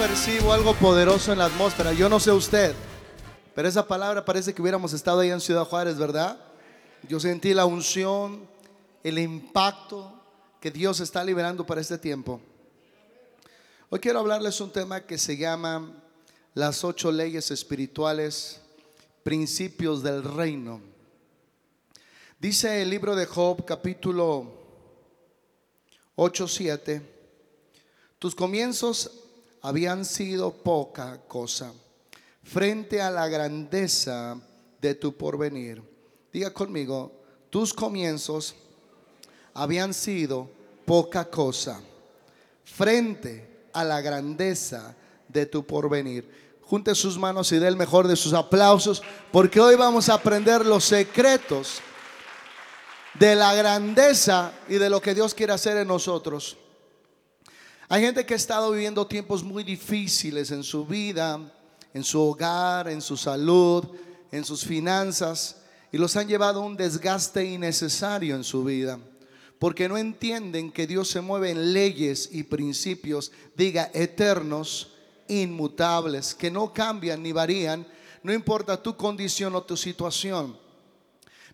percibo algo poderoso en la atmósfera. Yo no sé usted, pero esa palabra parece que hubiéramos estado ahí en Ciudad Juárez, ¿verdad? Yo sentí la unción, el impacto que Dios está liberando para este tiempo. Hoy quiero hablarles un tema que se llama las ocho leyes espirituales, principios del reino. Dice el libro de Job, capítulo 8, 7, tus comienzos habían sido poca cosa frente a la grandeza de tu porvenir. Diga conmigo, tus comienzos habían sido poca cosa frente a la grandeza de tu porvenir. Junte sus manos y dé el mejor de sus aplausos, porque hoy vamos a aprender los secretos de la grandeza y de lo que Dios quiere hacer en nosotros. Hay gente que ha estado viviendo tiempos muy difíciles en su vida, en su hogar, en su salud, en sus finanzas, y los han llevado a un desgaste innecesario en su vida, porque no entienden que Dios se mueve en leyes y principios, diga, eternos, inmutables, que no cambian ni varían, no importa tu condición o tu situación.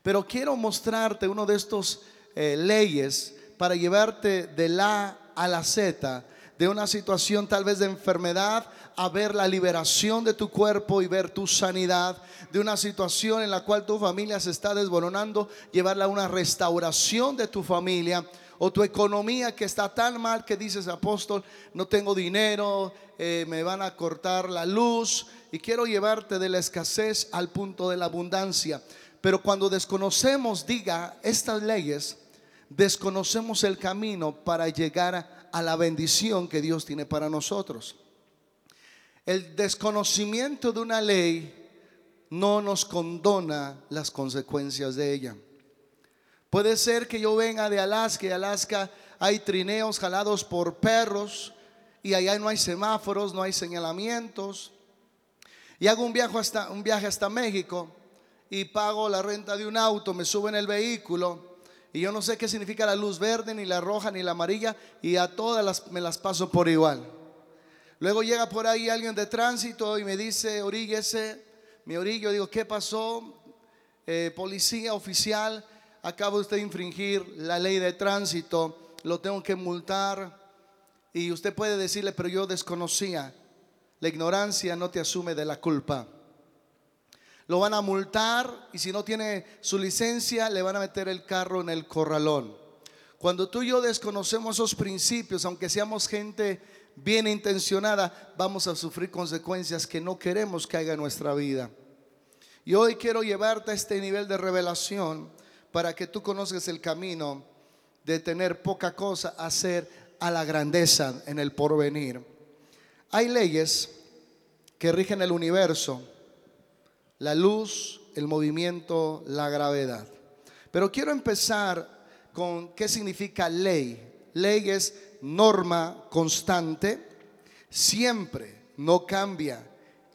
Pero quiero mostrarte uno de estos eh, leyes para llevarte de la a la Z, de una situación tal vez de enfermedad, a ver la liberación de tu cuerpo y ver tu sanidad, de una situación en la cual tu familia se está desboronando, llevarla a una restauración de tu familia o tu economía que está tan mal que dices, apóstol, no tengo dinero, eh, me van a cortar la luz y quiero llevarte de la escasez al punto de la abundancia. Pero cuando desconocemos, diga, estas leyes, desconocemos el camino para llegar a la bendición que Dios tiene para nosotros. El desconocimiento de una ley no nos condona las consecuencias de ella. Puede ser que yo venga de Alaska y Alaska hay trineos jalados por perros y allá no hay semáforos, no hay señalamientos. Y hago un viaje hasta, un viaje hasta México y pago la renta de un auto, me subo en el vehículo y yo no sé qué significa la luz verde, ni la roja, ni la amarilla, y a todas las, me las paso por igual. Luego llega por ahí alguien de tránsito y me dice, oríguese, mi orillo, digo, ¿qué pasó? Eh, policía oficial, acaba usted de infringir la ley de tránsito, lo tengo que multar. Y usted puede decirle, pero yo desconocía. La ignorancia no te asume de la culpa lo van a multar y si no tiene su licencia le van a meter el carro en el corralón. Cuando tú y yo desconocemos esos principios, aunque seamos gente bien intencionada, vamos a sufrir consecuencias que no queremos que haya en nuestra vida. Y hoy quiero llevarte a este nivel de revelación para que tú conozcas el camino de tener poca cosa a hacer a la grandeza en el porvenir. Hay leyes que rigen el universo la luz, el movimiento, la gravedad. Pero quiero empezar con qué significa ley. Ley es norma constante, siempre, no cambia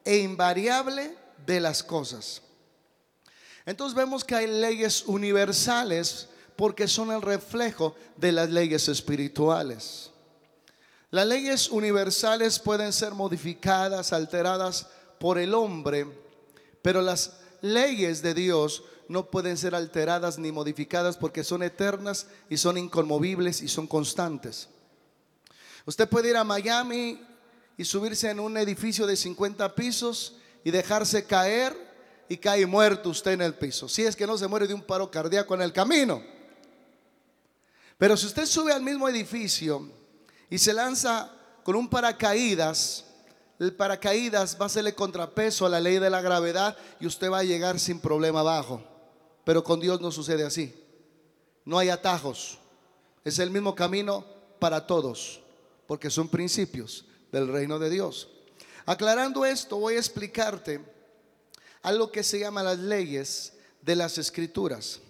e invariable de las cosas. Entonces vemos que hay leyes universales porque son el reflejo de las leyes espirituales. Las leyes universales pueden ser modificadas, alteradas por el hombre pero las leyes de Dios no pueden ser alteradas ni modificadas porque son eternas y son inconmovibles y son constantes. Usted puede ir a Miami y subirse en un edificio de 50 pisos y dejarse caer y cae muerto usted en el piso. Si es que no se muere de un paro cardíaco en el camino. Pero si usted sube al mismo edificio y se lanza con un paracaídas, el paracaídas va a hacerle contrapeso a la ley de la gravedad y usted va a llegar sin problema abajo. Pero con Dios no sucede así. No hay atajos. Es el mismo camino para todos, porque son principios del reino de Dios. Aclarando esto, voy a explicarte algo que se llama las leyes de las escrituras.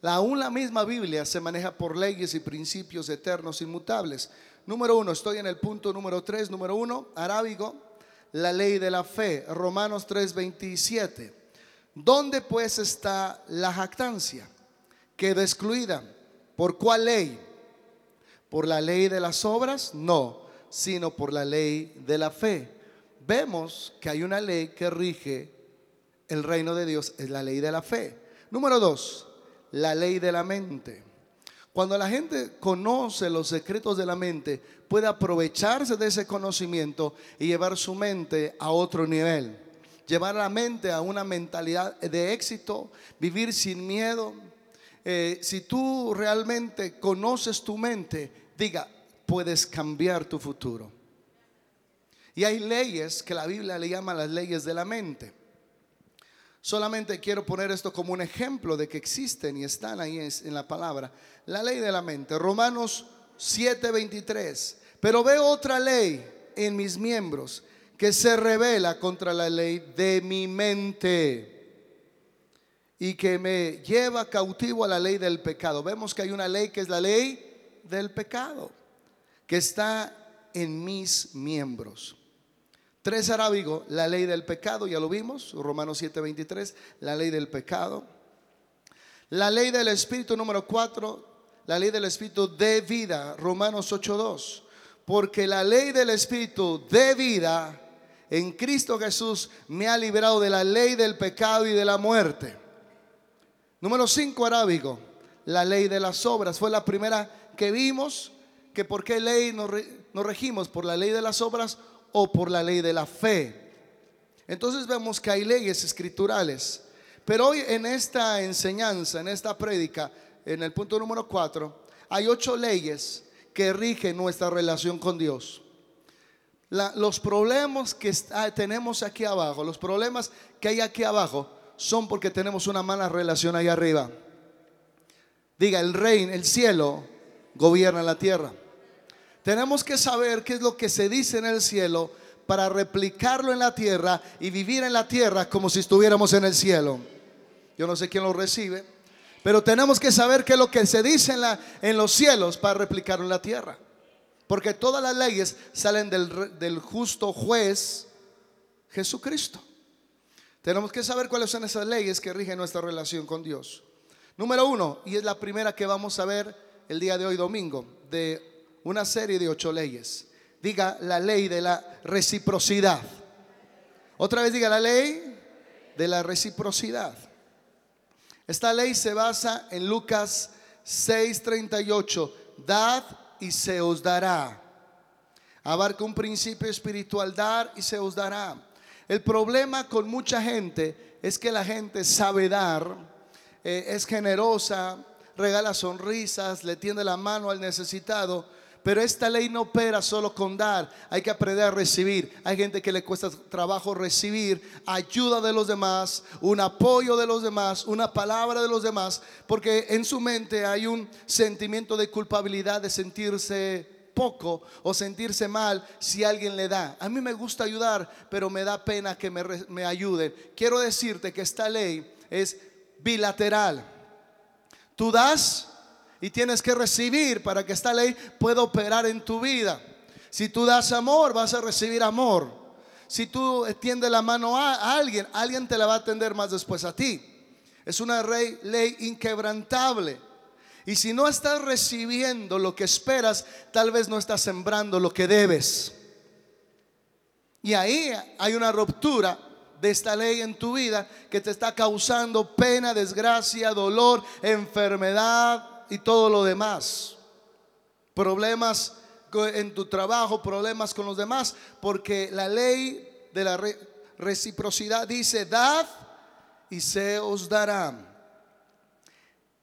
La, aún la misma Biblia se maneja por leyes y principios eternos inmutables. Número uno, estoy en el punto número tres. Número uno, arábigo la ley de la fe, Romanos 3:27. ¿Dónde pues está la jactancia? Queda excluida. ¿Por cuál ley? ¿Por la ley de las obras? No, sino por la ley de la fe. Vemos que hay una ley que rige el reino de Dios, es la ley de la fe. Número dos, la ley de la mente. Cuando la gente conoce los secretos de la mente, puede aprovecharse de ese conocimiento y llevar su mente a otro nivel. Llevar la mente a una mentalidad de éxito, vivir sin miedo. Eh, si tú realmente conoces tu mente, diga, puedes cambiar tu futuro. Y hay leyes que la Biblia le llama las leyes de la mente. Solamente quiero poner esto como un ejemplo de que existen y están ahí en la palabra. La ley de la mente. Romanos 7:23. Pero veo otra ley en mis miembros que se revela contra la ley de mi mente y que me lleva cautivo a la ley del pecado. Vemos que hay una ley que es la ley del pecado, que está en mis miembros. Tres arábigo, la ley del pecado, ya lo vimos, Romanos 7:23, la ley del pecado. La ley del Espíritu número 4, la ley del Espíritu de vida, Romanos 8:2. Porque la ley del Espíritu de vida en Cristo Jesús me ha liberado de la ley del pecado y de la muerte. Número 5, arábigo, la ley de las obras. Fue la primera que vimos, que por qué ley nos regimos, por la ley de las obras o por la ley de la fe. Entonces vemos que hay leyes escriturales. Pero hoy en esta enseñanza, en esta prédica, en el punto número 4, hay ocho leyes que rigen nuestra relación con Dios. los problemas que tenemos aquí abajo, los problemas que hay aquí abajo, son porque tenemos una mala relación ahí arriba. Diga, el reino, el cielo gobierna la tierra. Tenemos que saber qué es lo que se dice en el cielo para replicarlo en la tierra y vivir en la tierra como si estuviéramos en el cielo. Yo no sé quién lo recibe, pero tenemos que saber qué es lo que se dice en, los cielos para replicarlo en la tierra. Porque todas las leyes salen del justo juez Jesucristo. Tenemos que saber cuáles son esas leyes que rigen nuestra relación con Dios. Número uno, y es la primera que vamos a ver el día de hoy domingo, de una serie de ocho leyes. Diga la ley de la reciprocidad. Otra vez diga la ley de la reciprocidad. Esta ley se basa en Lucas 6:38. Dad y se os dará. Abarca un principio espiritual, dar y se os dará. El problema con mucha gente es que la gente sabe dar, eh, es generosa, regala sonrisas, le tiende la mano al necesitado, pero esta ley no opera solo con dar, hay que aprender a recibir. Hay gente que le cuesta trabajo recibir ayuda de los demás, un apoyo de los demás, una palabra de los demás, porque en su mente hay un sentimiento de culpabilidad de sentirse poco o sentirse mal si alguien le da. A mí me gusta ayudar, pero me da pena que me, me ayuden. Quiero decirte que esta ley es bilateral. Tú das y tienes que recibir para que esta ley pueda operar en tu vida. Si tú das amor, vas a recibir amor. Si tú extiendes la mano a, alguien, alguien te la va a tender más después a ti. Es una ley inquebrantable. Y si no estás recibiendo lo que esperas, tal vez no estás sembrando lo que debes. Y ahí hay una ruptura de esta ley en tu vida que te está causando pena, desgracia, dolor, enfermedad, y todo lo demás. Problemas en tu trabajo, problemas con los demás, porque la ley de la reciprocidad dice, dad y se os dará.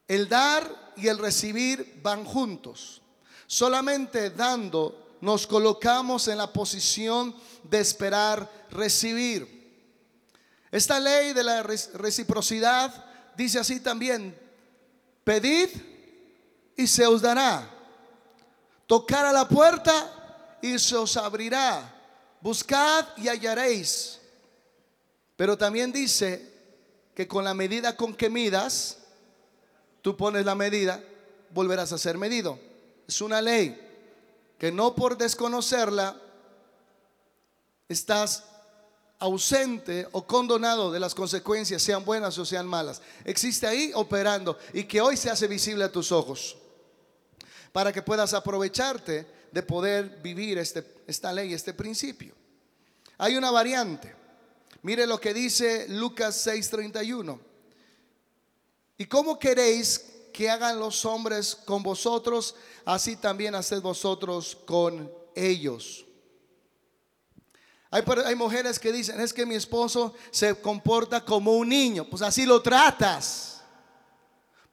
El dar y el recibir van juntos. Solamente dando nos colocamos en la posición de esperar recibir. Esta ley de la reciprocidad dice así también, pedid y se os dará. Tocar a la puerta y se os abrirá. Buscad y hallaréis. Pero también dice que con la medida con que midas, tú pones la medida, volverás a ser medido. Es una ley que no por desconocerla estás ausente o condonado de las consecuencias, sean buenas o sean malas. Existe ahí operando y que hoy se hace visible a tus ojos para que puedas aprovecharte de poder vivir este, esta ley, este principio. Hay una variante. Mire lo que dice Lucas 6:31. ¿Y cómo queréis que hagan los hombres con vosotros? Así también haced vosotros con ellos. Hay, hay, mujeres que dicen, es que mi esposo se comporta como un niño. Pues así lo tratas.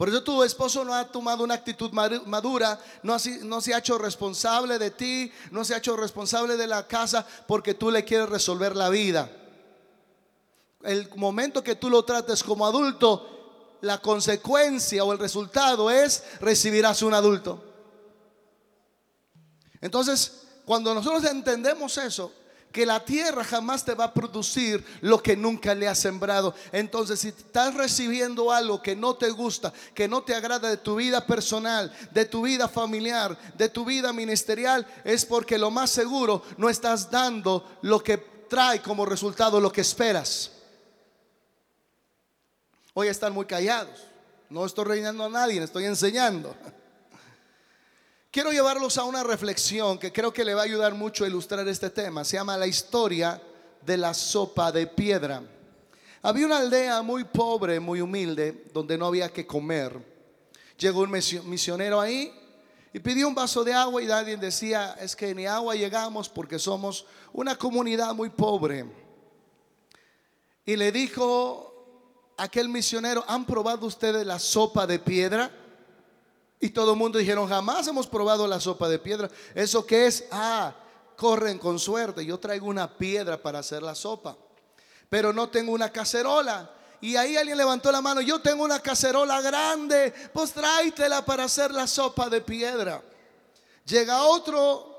Por eso tu esposo no ha tomado una actitud madura, no, no se ha hecho responsable de ti, no se ha hecho responsable de la casa porque tú le quieres resolver la vida. El momento que tú lo trates como adulto, la consecuencia o el resultado es recibirás un adulto. Entonces, cuando nosotros entendemos eso, que la tierra jamás te va a producir lo que nunca le ha sembrado. Entonces, si estás recibiendo algo que no te gusta, que no te agrada de tu vida personal, de tu vida familiar, de tu vida ministerial, es porque lo más seguro no estás dando lo que trae como resultado lo que esperas. Hoy están muy callados. No estoy reinando a nadie, estoy enseñando. Quiero llevarlos a una reflexión que creo que le va a ayudar mucho a ilustrar este tema. Se llama La historia de la sopa de piedra. Había una aldea muy pobre, muy humilde, donde no había que comer. Llegó un misionero ahí y pidió un vaso de agua y nadie decía, es que ni agua llegamos porque somos una comunidad muy pobre. Y le dijo aquel misionero, ¿han probado ustedes la sopa de piedra? Y todo el mundo dijeron, jamás hemos probado la sopa de piedra. ¿Eso qué es? Ah, corren con suerte. Yo traigo una piedra para hacer la sopa. Pero no tengo una cacerola. Y ahí alguien levantó la mano, yo tengo una cacerola grande, pues tráitela para hacer la sopa de piedra. Llega otro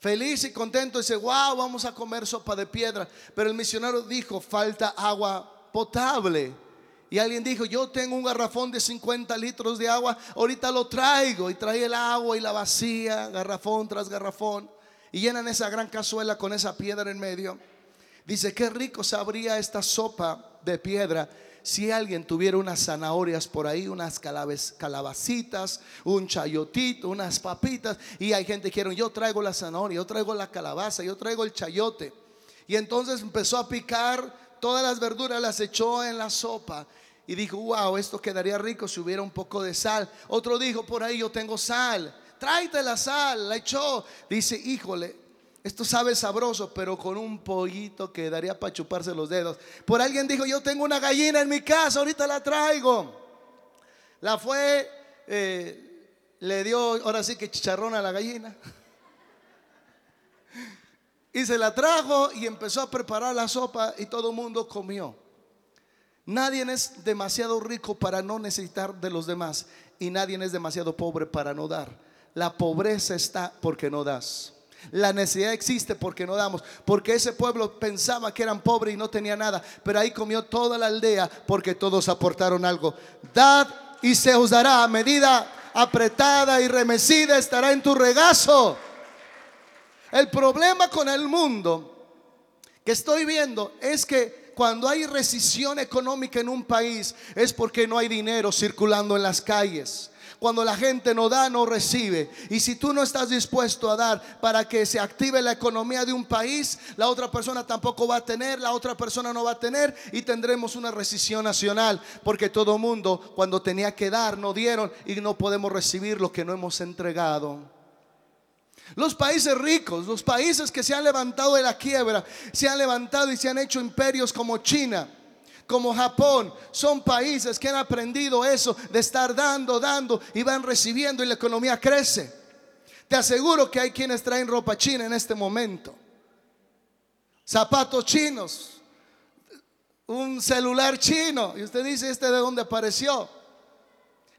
feliz y contento dice, wow, vamos a comer sopa de piedra. Pero el misionero dijo, falta agua potable. Y alguien dijo, yo tengo un garrafón de 50 litros de agua, ahorita lo traigo. Y trae el agua y la vacía, garrafón tras garrafón. Y llenan esa gran cazuela con esa piedra en medio. Dice, qué rico sabría esta sopa de piedra si alguien tuviera unas zanahorias por ahí, unas calabacitas, un chayotito, unas papitas. Y hay gente que dijeron, yo traigo la zanahoria, yo traigo la calabaza, yo traigo el chayote. Y entonces empezó a picar todas las verduras, las echó en la sopa y dijo, wow, esto quedaría rico si hubiera un poco de sal. Otro dijo, por ahí yo tengo sal, tráete la sal, la echó. Dice, híjole, esto sabe sabroso, pero con un pollito quedaría para chuparse los dedos. Por alguien dijo, yo tengo una gallina en mi casa, ahorita la traigo. La fue, eh, le dio, ahora sí que chicharrón a la gallina. Y se la trajo y empezó a preparar la sopa y todo el mundo comió. Nadie es demasiado rico para no necesitar de los demás y nadie es demasiado pobre para no dar. La pobreza está porque no das. La necesidad existe porque no damos. Porque ese pueblo pensaba que eran pobres y no tenía nada. Pero ahí comió toda la aldea porque todos aportaron algo. Dad y se os dará a medida apretada y remecida estará en tu regazo. El problema con el mundo que estoy viendo es que cuando hay recesión económica en un país es porque no hay dinero circulando en las calles. Cuando la gente no da, no recibe. Y si tú no estás dispuesto a dar para que se active la economía de un país, la otra persona tampoco va a tener, la otra persona no va a tener y tendremos una recesión nacional. Porque todo mundo cuando tenía que dar no dieron y no podemos recibir lo que no hemos entregado. Los países ricos, los países que se han levantado de la quiebra, se han levantado y se han hecho imperios como China, como Japón, son países que han aprendido eso de estar dando, dando y van recibiendo y la economía crece. Te aseguro que hay quienes traen ropa china en este momento, zapatos chinos, un celular chino. Y usted dice, ¿este de dónde apareció?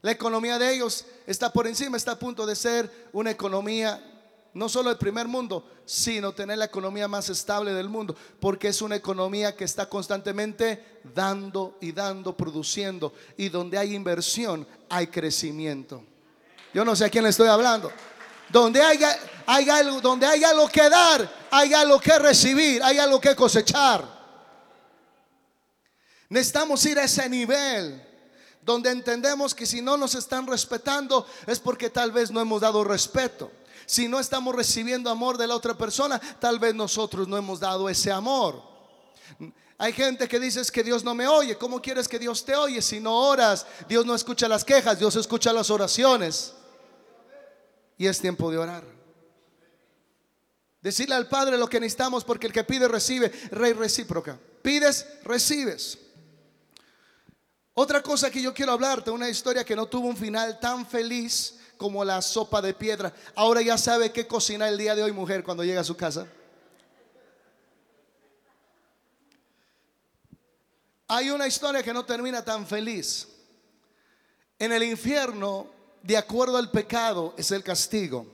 La economía de ellos está por encima, está a punto de ser una economía no solo el primer mundo, sino tener la economía más estable del mundo, porque es una economía que está constantemente dando y dando, produciendo, y donde hay inversión hay crecimiento. Yo no sé a quién le estoy hablando. Donde haya, donde hay algo que dar, hay algo que recibir, hay algo que cosechar. Necesitamos ir a ese nivel donde entendemos que si no nos están respetando es porque tal vez no hemos dado respeto. Si no estamos recibiendo amor de la otra persona, tal vez nosotros no hemos dado ese amor. Hay gente que dice que Dios no me oye. ¿Cómo quieres que Dios te oye si no oras? Dios no escucha las quejas, Dios escucha las oraciones. Y es tiempo de orar. Decirle al Padre lo que necesitamos porque el que pide recibe, rey recíproca. Pides, recibes. Otra cosa que yo quiero hablarte, una historia que no tuvo un final tan feliz como la sopa de piedra. Ahora ya sabe qué cocinar el día de hoy, mujer, cuando llega a su casa. Hay una historia que no termina tan feliz. En el infierno, de acuerdo al pecado, es el castigo.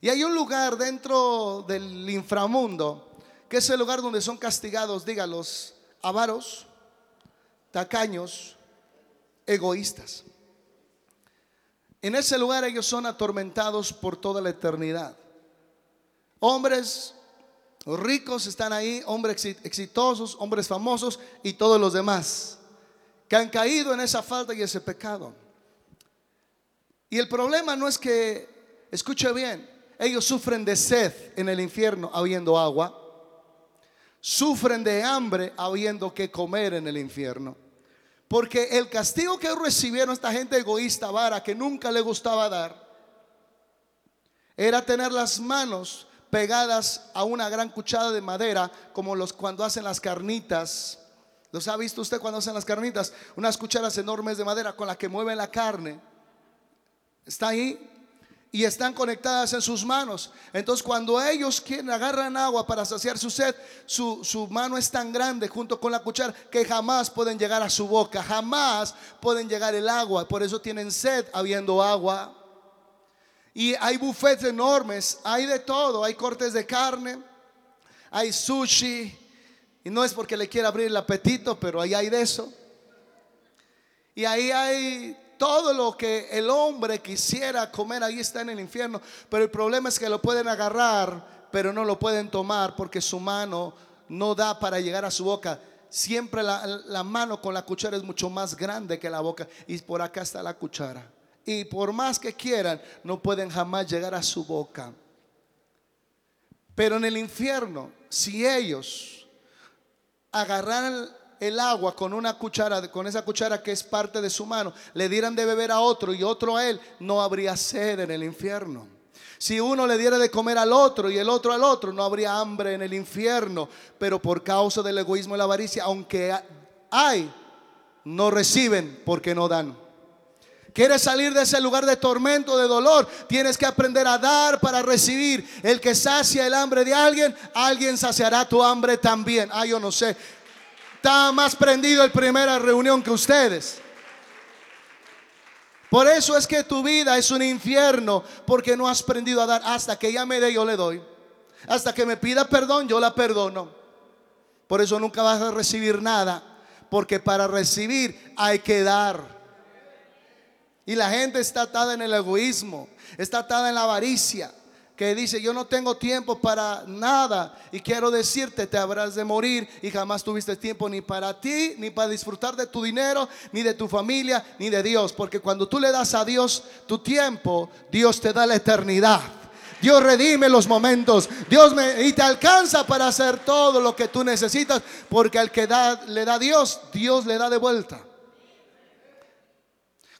Y hay un lugar dentro del inframundo, que es el lugar donde son castigados, diga, los avaros, tacaños, egoístas. En ese lugar ellos son atormentados por toda la eternidad. Hombres ricos están ahí, hombres exitosos, hombres famosos y todos los demás que han caído en esa falta y ese pecado. Y el problema no es que, escuche bien, ellos sufren de sed en el infierno habiendo agua. Sufren de hambre habiendo que comer en el infierno. Porque el castigo que recibieron esta gente egoísta, vara, que nunca le gustaba dar, era tener las manos pegadas a una gran cuchara de madera, como los cuando hacen las carnitas. ¿Los ha visto usted cuando hacen las carnitas? Unas cucharas enormes de madera con las que mueven la carne. Está ahí y están conectadas en sus manos. Entonces cuando ellos quieren agarran agua para saciar su sed, su, su, mano es tan grande junto con la cuchara que jamás pueden llegar a su boca, jamás pueden llegar el agua. Por eso tienen sed habiendo agua. Y hay buffets enormes, hay de todo, hay cortes de carne, hay sushi. Y no es porque le quiera abrir el apetito, pero ahí hay de eso. Y ahí hay todo lo que el hombre quisiera comer, ahí está en el infierno. Pero el problema es que lo pueden agarrar, pero no lo pueden tomar porque su mano no da para llegar a su boca. Siempre la, mano con la cuchara es mucho más grande que la boca. Y por acá está la cuchara. Y por más que quieran, no pueden jamás llegar a su boca. Pero en el infierno, si ellos agarraran el agua con una cuchara, con esa cuchara que es parte de su mano, le dieran de beber a otro y otro a él, no habría sed en el infierno. Si uno le diera de comer al otro y el otro al otro, no habría hambre en el infierno. Pero por causa del egoísmo y la avaricia, aunque hay, no reciben porque no dan. Quieres salir de ese lugar de tormento, de dolor, tienes que aprender a dar para recibir. El que sacia el hambre de alguien, alguien saciará tu hambre también. Ah, yo no sé. Está más prendido el primera reunión que ustedes. Por eso es que tu vida es un infierno, porque no has aprendido a dar. Hasta que ella me dé, yo le doy. Hasta que me pida perdón, yo la perdono. Por eso nunca vas a recibir nada, porque para recibir hay que dar. Y la gente está atada en el egoísmo, está atada en la avaricia, que dice, yo no tengo tiempo para nada y quiero decirte, te habrás de morir y jamás tuviste tiempo ni para ti, ni para disfrutar de tu dinero, ni de tu familia, ni de Dios. Porque cuando tú le das a Dios tu tiempo, Dios te da la eternidad. Dios redime los momentos. Dios me, y te alcanza para hacer todo lo que tú necesitas. Porque al que da, le da Dios, Dios le da de vuelta.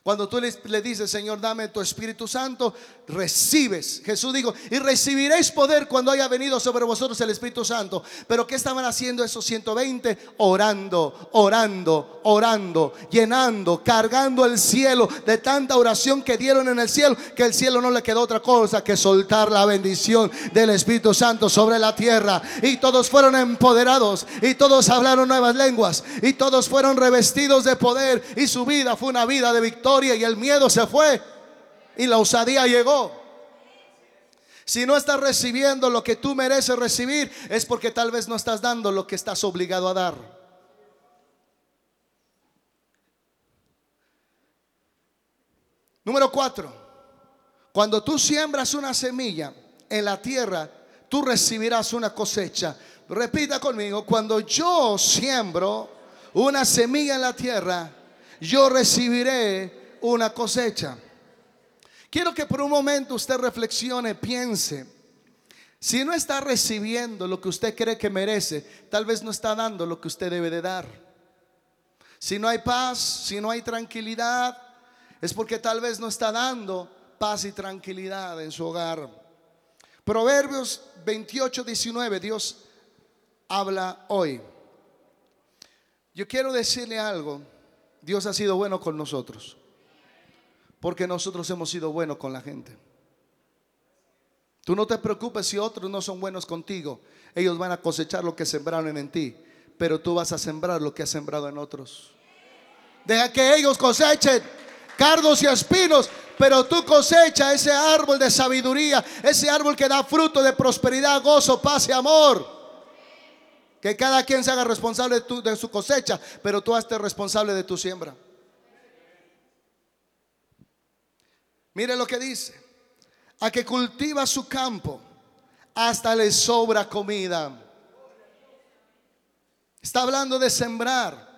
Cuando tú le, dices, Señor, dame tu Espíritu Santo, recibes. Jesús dijo, y recibiréis poder cuando haya venido sobre vosotros el Espíritu Santo. Pero ¿qué estaban haciendo esos 120? Orando, orando, orando, llenando, cargando el cielo de tanta oración que dieron en el cielo, que el cielo no le quedó otra cosa que soltar la bendición del Espíritu Santo sobre la tierra. Y todos fueron empoderados, y todos hablaron nuevas lenguas, y todos fueron revestidos de poder, y su vida fue una vida de victoria y el miedo se fue y la osadía llegó. Si no estás recibiendo lo que tú mereces recibir, es porque tal vez no estás dando lo que estás obligado a dar. Número cuatro, cuando tú siembras una semilla en la tierra, tú recibirás una cosecha. Repita conmigo, cuando yo siembro una semilla en la tierra, yo recibiré una cosecha. Quiero que por un momento usted reflexione, piense. Si no está recibiendo lo que usted cree que merece, tal vez no está dando lo que usted debe de dar. Si no hay paz, si no hay tranquilidad, es porque tal vez no está dando paz y tranquilidad en su hogar. Proverbios 28, 19, Dios habla hoy. Yo quiero decirle algo. Dios ha sido bueno con nosotros. Porque nosotros hemos sido buenos con la gente. Tú no te preocupes si otros no son buenos contigo. Ellos van a cosechar lo que sembraron en ti. Pero tú vas a sembrar lo que has sembrado en otros. Deja que ellos cosechen cardos y espinos, pero tú cosecha ese árbol de sabiduría, ese árbol que da fruto de prosperidad, gozo, paz y amor. Que cada quien se haga responsable de, su cosecha, pero tú hazte responsable de tu siembra. Mire lo que dice. A que cultiva su campo, hasta le sobra comida. Está hablando de sembrar.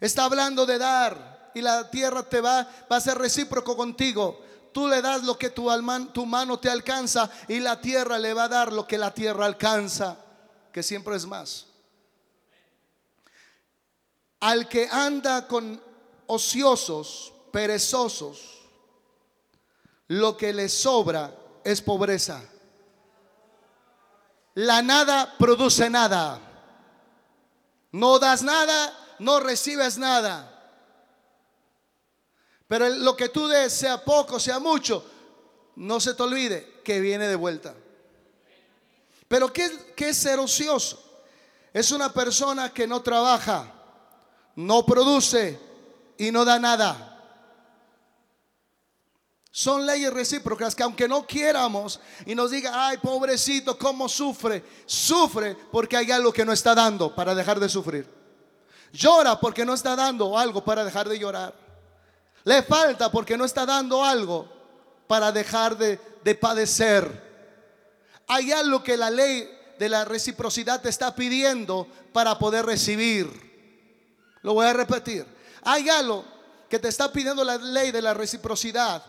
Está hablando de dar. Y la tierra te va, va a ser recíproco contigo. Tú le das lo que tu, tu mano te alcanza y la tierra le va a dar lo que la tierra alcanza que siempre es más. Al que anda con ociosos, perezosos, lo que le sobra es pobreza. La nada produce nada. No das nada, no recibes nada. Pero lo que tú des, sea poco, sea mucho, no se te olvide que viene de vuelta. Pero ¿qué, es ser ocioso? Es una persona que no trabaja, no produce y no da nada. Son leyes recíprocas que aunque no quieramos y nos diga, ay, pobrecito, ¿cómo sufre? Sufre porque hay algo que no está dando para dejar de sufrir. Llora porque no está dando algo para dejar de llorar. Le falta porque no está dando algo para dejar de, de padecer. Hay algo que la ley de la reciprocidad te está pidiendo para poder recibir. Lo voy a repetir. Hay algo que te está pidiendo la ley de la reciprocidad.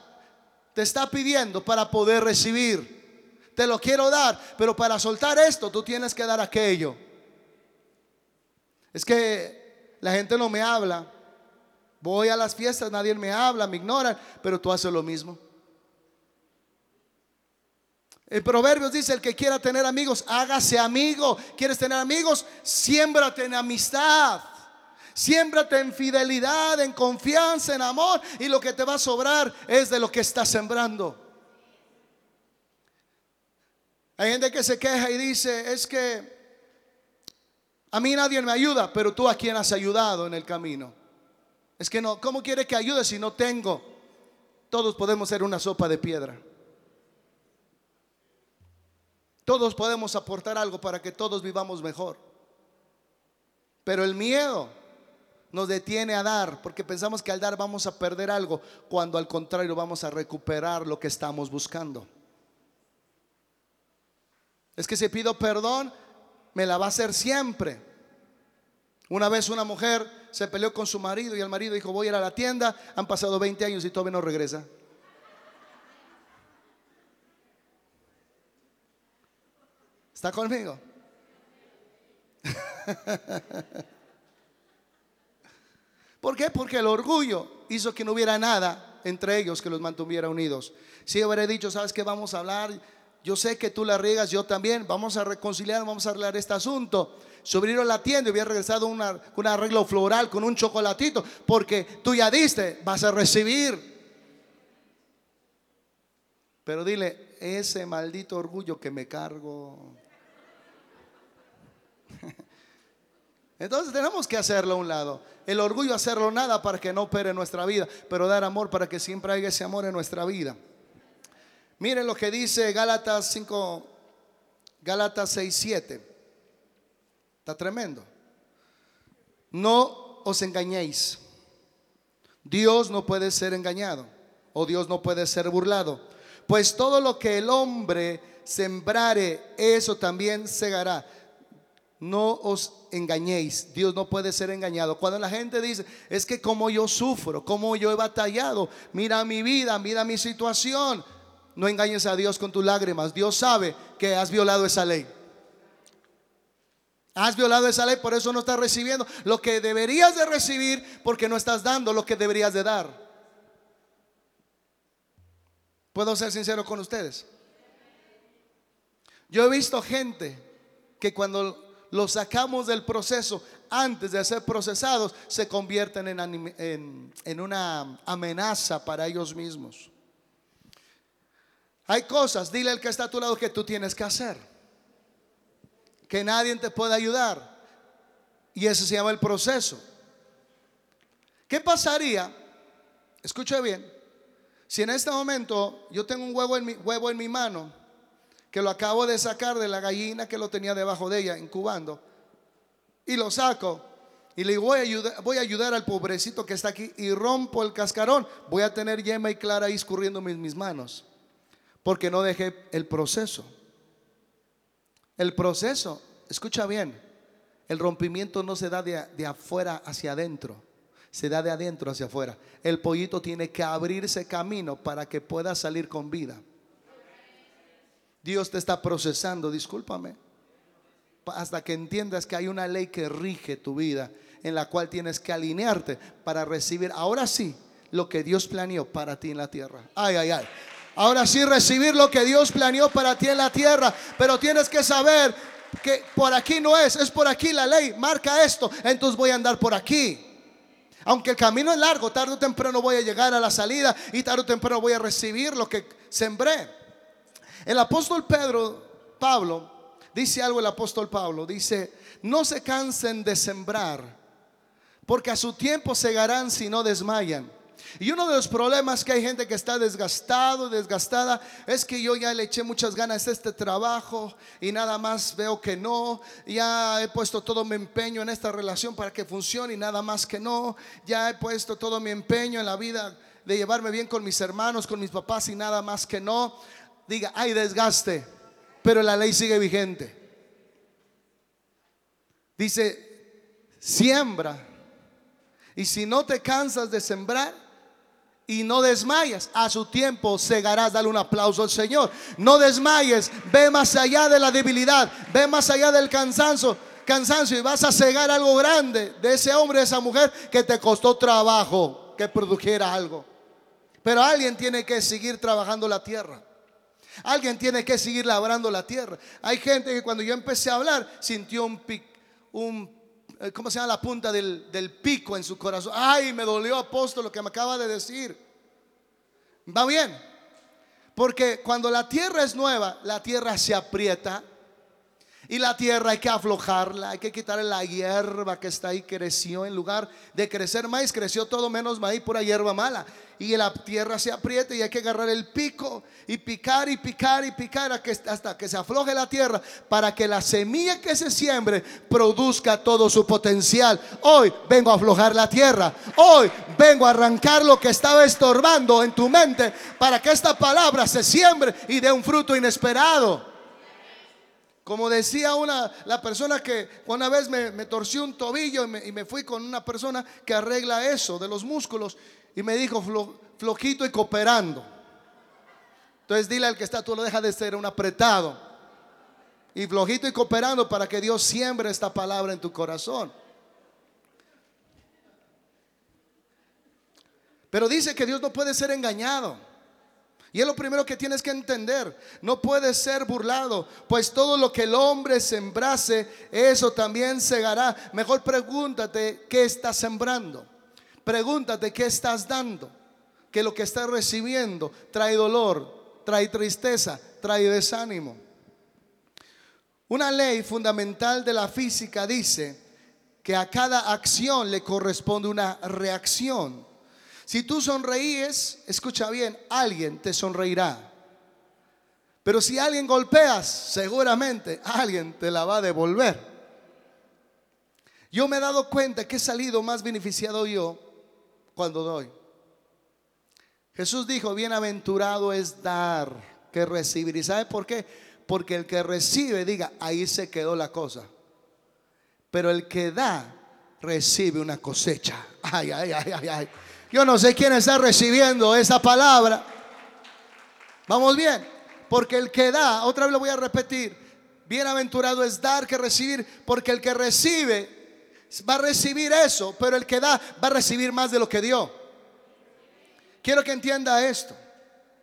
Te está pidiendo para poder recibir. Te lo quiero dar, pero para soltar esto tú tienes que dar aquello. Es que la gente no me habla. Voy a las fiestas, nadie me habla, me ignoran, pero tú haces lo mismo. El Proverbios dice, el que quiera tener amigos, hágase amigo. ¿Quieres tener amigos? Siémbrate en amistad. Siémbrate en fidelidad, en confianza, en amor. Y lo que te va a sobrar es de lo que estás sembrando. Hay gente que se queja y dice, es que a mí nadie me ayuda, pero tú a quien has ayudado en el camino. Es que no, ¿cómo quiere que ayude si no tengo? Todos podemos ser una sopa de piedra. Todos podemos aportar algo para que todos vivamos mejor. Pero el miedo nos detiene a dar, porque pensamos que al dar vamos a perder algo, cuando al contrario vamos a recuperar lo que estamos buscando. Es que si pido perdón, me la va a hacer siempre. Una vez una mujer se peleó con su marido y el marido dijo, voy a ir a la tienda, han pasado 20 años y todavía no regresa. ¿Está conmigo? ¿Por qué? Porque el orgullo hizo que no hubiera nada entre ellos que los mantuviera unidos. Si hubiera dicho, ¿sabes qué? Vamos a hablar. Yo sé que tú la riegas, yo también. Vamos a reconciliar, vamos a arreglar este asunto. Se a la tienda y hubiera regresado una, un arreglo floral con un chocolatito, porque tú ya diste, vas a recibir. Pero dile, ese maldito orgullo que me cargo. Entonces tenemos que hacerlo a un lado. El orgullo hacerlo nada para que no opere nuestra vida, pero dar amor para que siempre haya ese amor en nuestra vida. Miren lo que dice Gálatas 5, Gálatas 6, 7. Está tremendo. No os engañéis. Dios no puede ser engañado o Dios no puede ser burlado. Pues todo lo que el hombre sembrare, eso también segará. No os engañéis. Dios no puede ser engañado. Cuando la gente dice, es que como yo sufro, como yo he batallado, mira mi vida, mira mi situación. No engañes a Dios con tus lágrimas. Dios sabe que has violado esa ley. Has violado esa ley, por eso no estás recibiendo lo que deberías de recibir, porque no estás dando lo que deberías de dar. ¿Puedo ser sincero con ustedes? Yo he visto gente que cuando lo sacamos del proceso antes de ser procesados, se convierten en, en, una amenaza para ellos mismos. Hay cosas, dile al que está a tu lado que tú tienes que hacer. Que nadie te puede ayudar. Y eso se llama el proceso. ¿Qué pasaría? Escuche bien. Si en este momento yo tengo un huevo en mi, huevo en mi mano que lo acabo de sacar de la gallina que lo tenía debajo de ella, incubando, y lo saco y le digo, voy a ayudar, voy a ayudar al pobrecito que está aquí y rompo el cascarón, voy a tener yema y clara ahí escurriendo mis, mis manos, porque no dejé el proceso. El proceso, escucha bien, el rompimiento no se da de, de afuera hacia adentro, se da de adentro hacia afuera. El pollito tiene que abrirse camino para que pueda salir con vida. Dios te está procesando, discúlpame, hasta que entiendas que hay una ley que rige tu vida, en la cual tienes que alinearte para recibir, ahora sí, lo que Dios planeó para ti en la tierra. Ay, ay, ay. Ahora sí recibir lo que Dios planeó para ti en la tierra, pero tienes que saber que por aquí no es, es por aquí la ley, marca esto, entonces voy a andar por aquí. Aunque el camino es largo, tarde o temprano voy a llegar a la salida y tarde o temprano voy a recibir lo que sembré. El apóstol Pedro, Pablo, dice algo el apóstol Pablo, dice, no se cansen de sembrar, porque a su tiempo segarán si no desmayan. Y uno de los problemas que hay gente que está desgastado, desgastada, es que yo ya le eché muchas ganas a este trabajo y nada más veo que no. Ya he puesto todo mi empeño en esta relación para que funcione y nada más que no. Ya he puesto todo mi empeño en la vida de llevarme bien con mis hermanos, con mis papás y nada más que no diga, hay desgaste, pero la ley sigue vigente. Dice, siembra. Y si no te cansas de sembrar y no desmayas, a su tiempo segarás. Dale un aplauso al Señor. No desmayes, ve más allá de la debilidad, ve más allá del cansancio cansancio y vas a cegar algo grande de ese hombre, de esa mujer que te costó trabajo que produjera algo. Pero alguien tiene que seguir trabajando la tierra. Alguien tiene que seguir labrando la tierra. Hay gente que cuando yo empecé a hablar sintió un, pic, un eh, ¿cómo se llama? La punta del, del pico en su corazón. Ay, me dolió apóstol lo que me acaba de decir. Va bien. Porque cuando la tierra es nueva, la tierra se aprieta. Y la tierra hay que aflojarla, hay que quitarle la hierba que está ahí, creció en lugar de crecer maíz, creció todo menos maíz, pura hierba mala y la tierra se aprieta y hay que agarrar el pico y picar y picar y picar hasta que se afloje la tierra para que la semilla que se siembre produzca todo su potencial. Hoy vengo a aflojar la tierra. Hoy vengo a arrancar lo que estaba estorbando en tu mente para que esta palabra se siembre y dé un fruto inesperado. Como decía una, la persona que una vez me, torció un tobillo y me, fui con una persona que arregla eso de los músculos y me dijo flojito y cooperando. Entonces dile al que está, tú lo dejas de ser un apretado. Y flojito y cooperando para que Dios siembre esta palabra en tu corazón. Pero dice que Dios no puede ser engañado. Y es lo primero que tienes que entender. No puede ser burlado, pues todo lo que el hombre sembrase, eso también segará. Mejor pregúntate qué estás sembrando. Pregúntate qué estás dando, que lo que estás recibiendo trae dolor, trae tristeza, trae desánimo. Una ley fundamental de la física dice que a cada acción le corresponde una reacción. Si tú sonreíes, escucha bien, alguien te sonreirá. Pero si alguien golpeas, seguramente alguien te la va a devolver. Yo me he dado cuenta que he salido más beneficiado yo cuando doy. Jesús dijo, bienaventurado es dar que recibir. ¿Y sabe por qué? Porque el que recibe diga, ahí se quedó la cosa. pero el que da recibe una cosecha. Ay, ay, ay, ay, ay. Yo no sé quién está recibiendo esa palabra. Vamos bien, porque el que da, otra vez lo voy a repetir, bienaventurado es dar que recibir, porque el que recibe va a recibir eso, pero el que da va a recibir más de lo que dio. Quiero que entienda esto.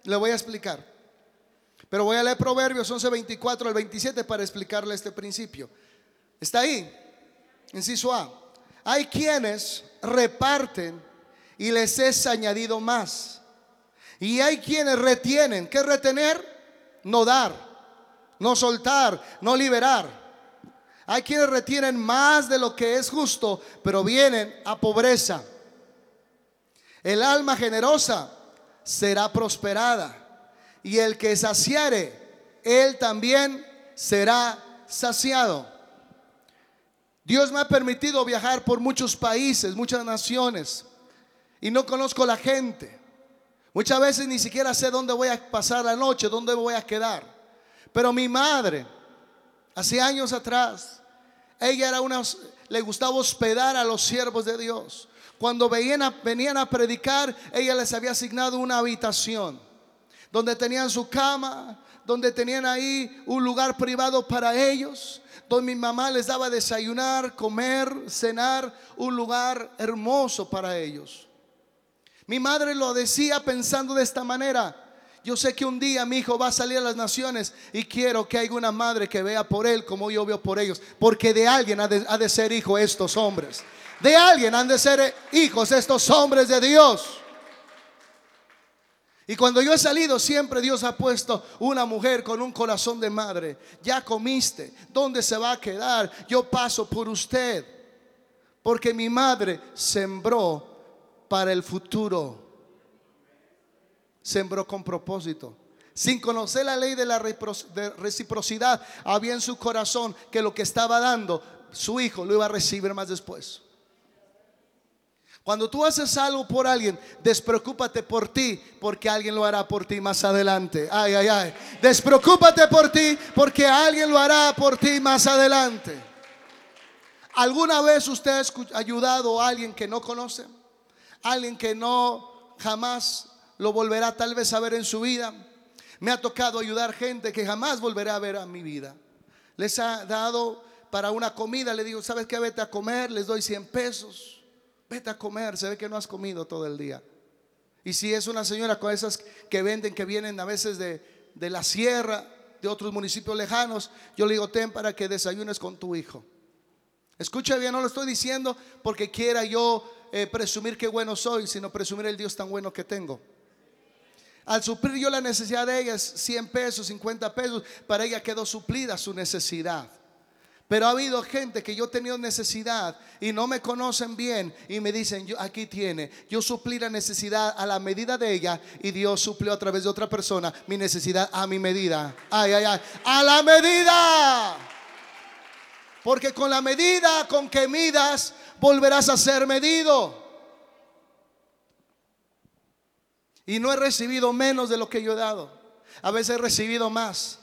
Le voy a explicar. Pero voy a leer Proverbios 11, 24 al 27 para explicarle este principio. Está ahí, inciso A. Hay quienes reparten y les es añadido más. Y hay quienes retienen. ¿Qué retener? No dar, no soltar, no liberar. Hay quienes retienen más de lo que es justo, pero vienen a pobreza. El alma generosa será prosperada. Y el que saciare, él también será saciado. Dios me ha permitido viajar por muchos países, muchas naciones, y no conozco la gente. Muchas veces ni siquiera sé dónde voy a pasar la noche, dónde voy a quedar. Pero mi madre, hace años atrás, ella era una, le gustaba hospedar a los siervos de Dios. Cuando venían a, venían a predicar, ella les había asignado una habitación donde tenían su cama, donde tenían ahí un lugar privado para ellos, donde mi mamá les daba desayunar, comer, cenar, un lugar hermoso para ellos. Mi madre lo decía pensando de esta manera. Yo sé que un día mi hijo va a salir a las naciones y quiero que haya una madre que vea por él como yo veo por ellos. Porque de alguien ha de, ser hijo estos hombres. De alguien han de ser hijos estos hombres de Dios. Y cuando yo he salido, siempre Dios ha puesto una mujer con un corazón de madre. Ya comiste, ¿dónde se va a quedar? Yo paso por usted. Porque mi madre sembró para el futuro. Sembró con propósito. Sin conocer la ley de la reciprocidad, había en su corazón que lo que estaba dando, su hijo lo iba a recibir más después. Cuando tú haces algo por alguien, despreocúpate por ti, porque alguien lo hará por ti más adelante. Ay, ay, ay. Despreocúpate por ti, porque alguien lo hará por ti más adelante. ¿Alguna vez usted ha ayudado a alguien que no conoce? Alguien que no jamás lo volverá tal vez a ver en su vida. Me ha tocado ayudar gente que jamás volverá a ver a mi vida. Les ha dado para una comida, le digo, ¿sabes qué? Vete a comer, les doy 100 pesos Vete a comer, se ve que no has comido todo el día. Y si es una señora con esas que venden, que vienen a veces de, la sierra, de otros municipios lejanos, yo le digo, ten para que desayunes con tu hijo. Escucha bien, no lo estoy diciendo porque quiera yo eh, presumir qué bueno soy, sino presumir el Dios tan bueno que tengo. Al suplir yo la necesidad de ella, 100 pesos, 50 pesos, para ella quedó suplida su necesidad. Pero ha habido gente que yo he tenido necesidad y no me conocen bien y me dicen, yo, aquí tiene, yo suplí la necesidad a la medida de ella y Dios suplió a través de otra persona mi necesidad a mi medida. Ay, ay, ay, a la medida. Porque con la medida con que midas, volverás a ser medido. Y no he recibido menos de lo que yo he dado. A veces he recibido más.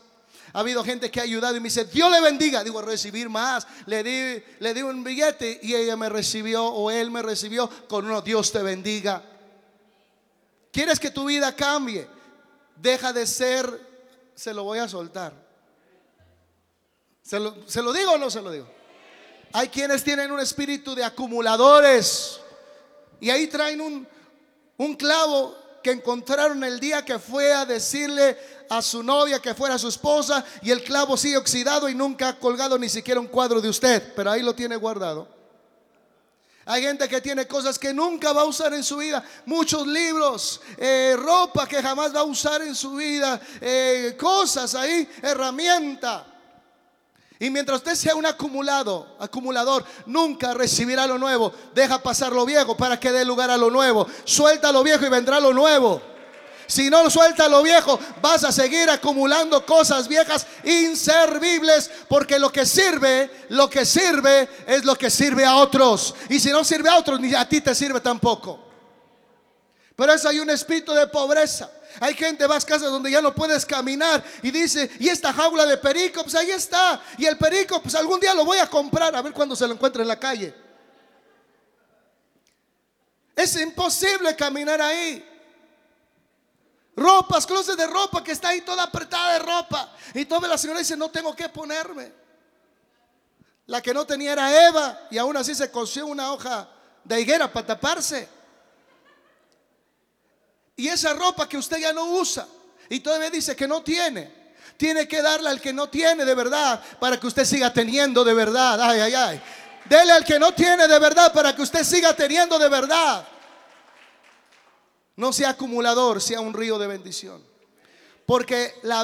Ha habido gente que ha ayudado y me dice, Dios le bendiga. Digo, recibir más. Le di, le di un billete y ella me recibió o él me recibió con uno, Dios te bendiga. ¿Quieres que tu vida cambie? Deja de ser, se lo voy a soltar. ¿Se lo, ¿Se lo digo o no se lo digo? Hay quienes tienen un espíritu de acumuladores y ahí traen un, un clavo que encontraron el día que fue a decirle a su novia que fuera su esposa y el clavo sigue oxidado y nunca ha colgado ni siquiera un cuadro de usted, pero ahí lo tiene guardado. Hay gente que tiene cosas que nunca va a usar en su vida. Muchos libros, eh, ropa que jamás va a usar en su vida, eh, cosas ahí, herramienta. Y mientras usted sea un acumulado, acumulador, nunca recibirá lo nuevo. Deja pasar lo viejo para que dé lugar a lo nuevo. Suelta lo viejo y vendrá lo nuevo. Si no suelta lo viejo, vas a seguir acumulando cosas viejas inservibles, porque lo que sirve, lo que sirve es lo que sirve a otros. Y si no sirve a otros, ni a ti te sirve tampoco. Pero eso hay un espíritu de pobreza. Hay gente, vas casas donde ya no puedes caminar y dice, y esta jaula de perico, pues ahí está. Y el perico, pues algún día lo voy a comprar, a ver cuándo se lo encuentre en la calle. Es imposible caminar ahí. Ropas, closet de ropa que está ahí toda apretada de ropa. Y toda la señora dice, no tengo que ponerme. La que no tenía era Eva y aún así se cosió una hoja de higuera para taparse. Y esa ropa que usted ya no usa y todavía dice que no tiene, tiene que darle al que no tiene de verdad para que usted siga teniendo de verdad. Ay, ay, ay. Dele al que no tiene de verdad para que usted siga teniendo de verdad. No sea acumulador, sea un río de bendición. Porque la,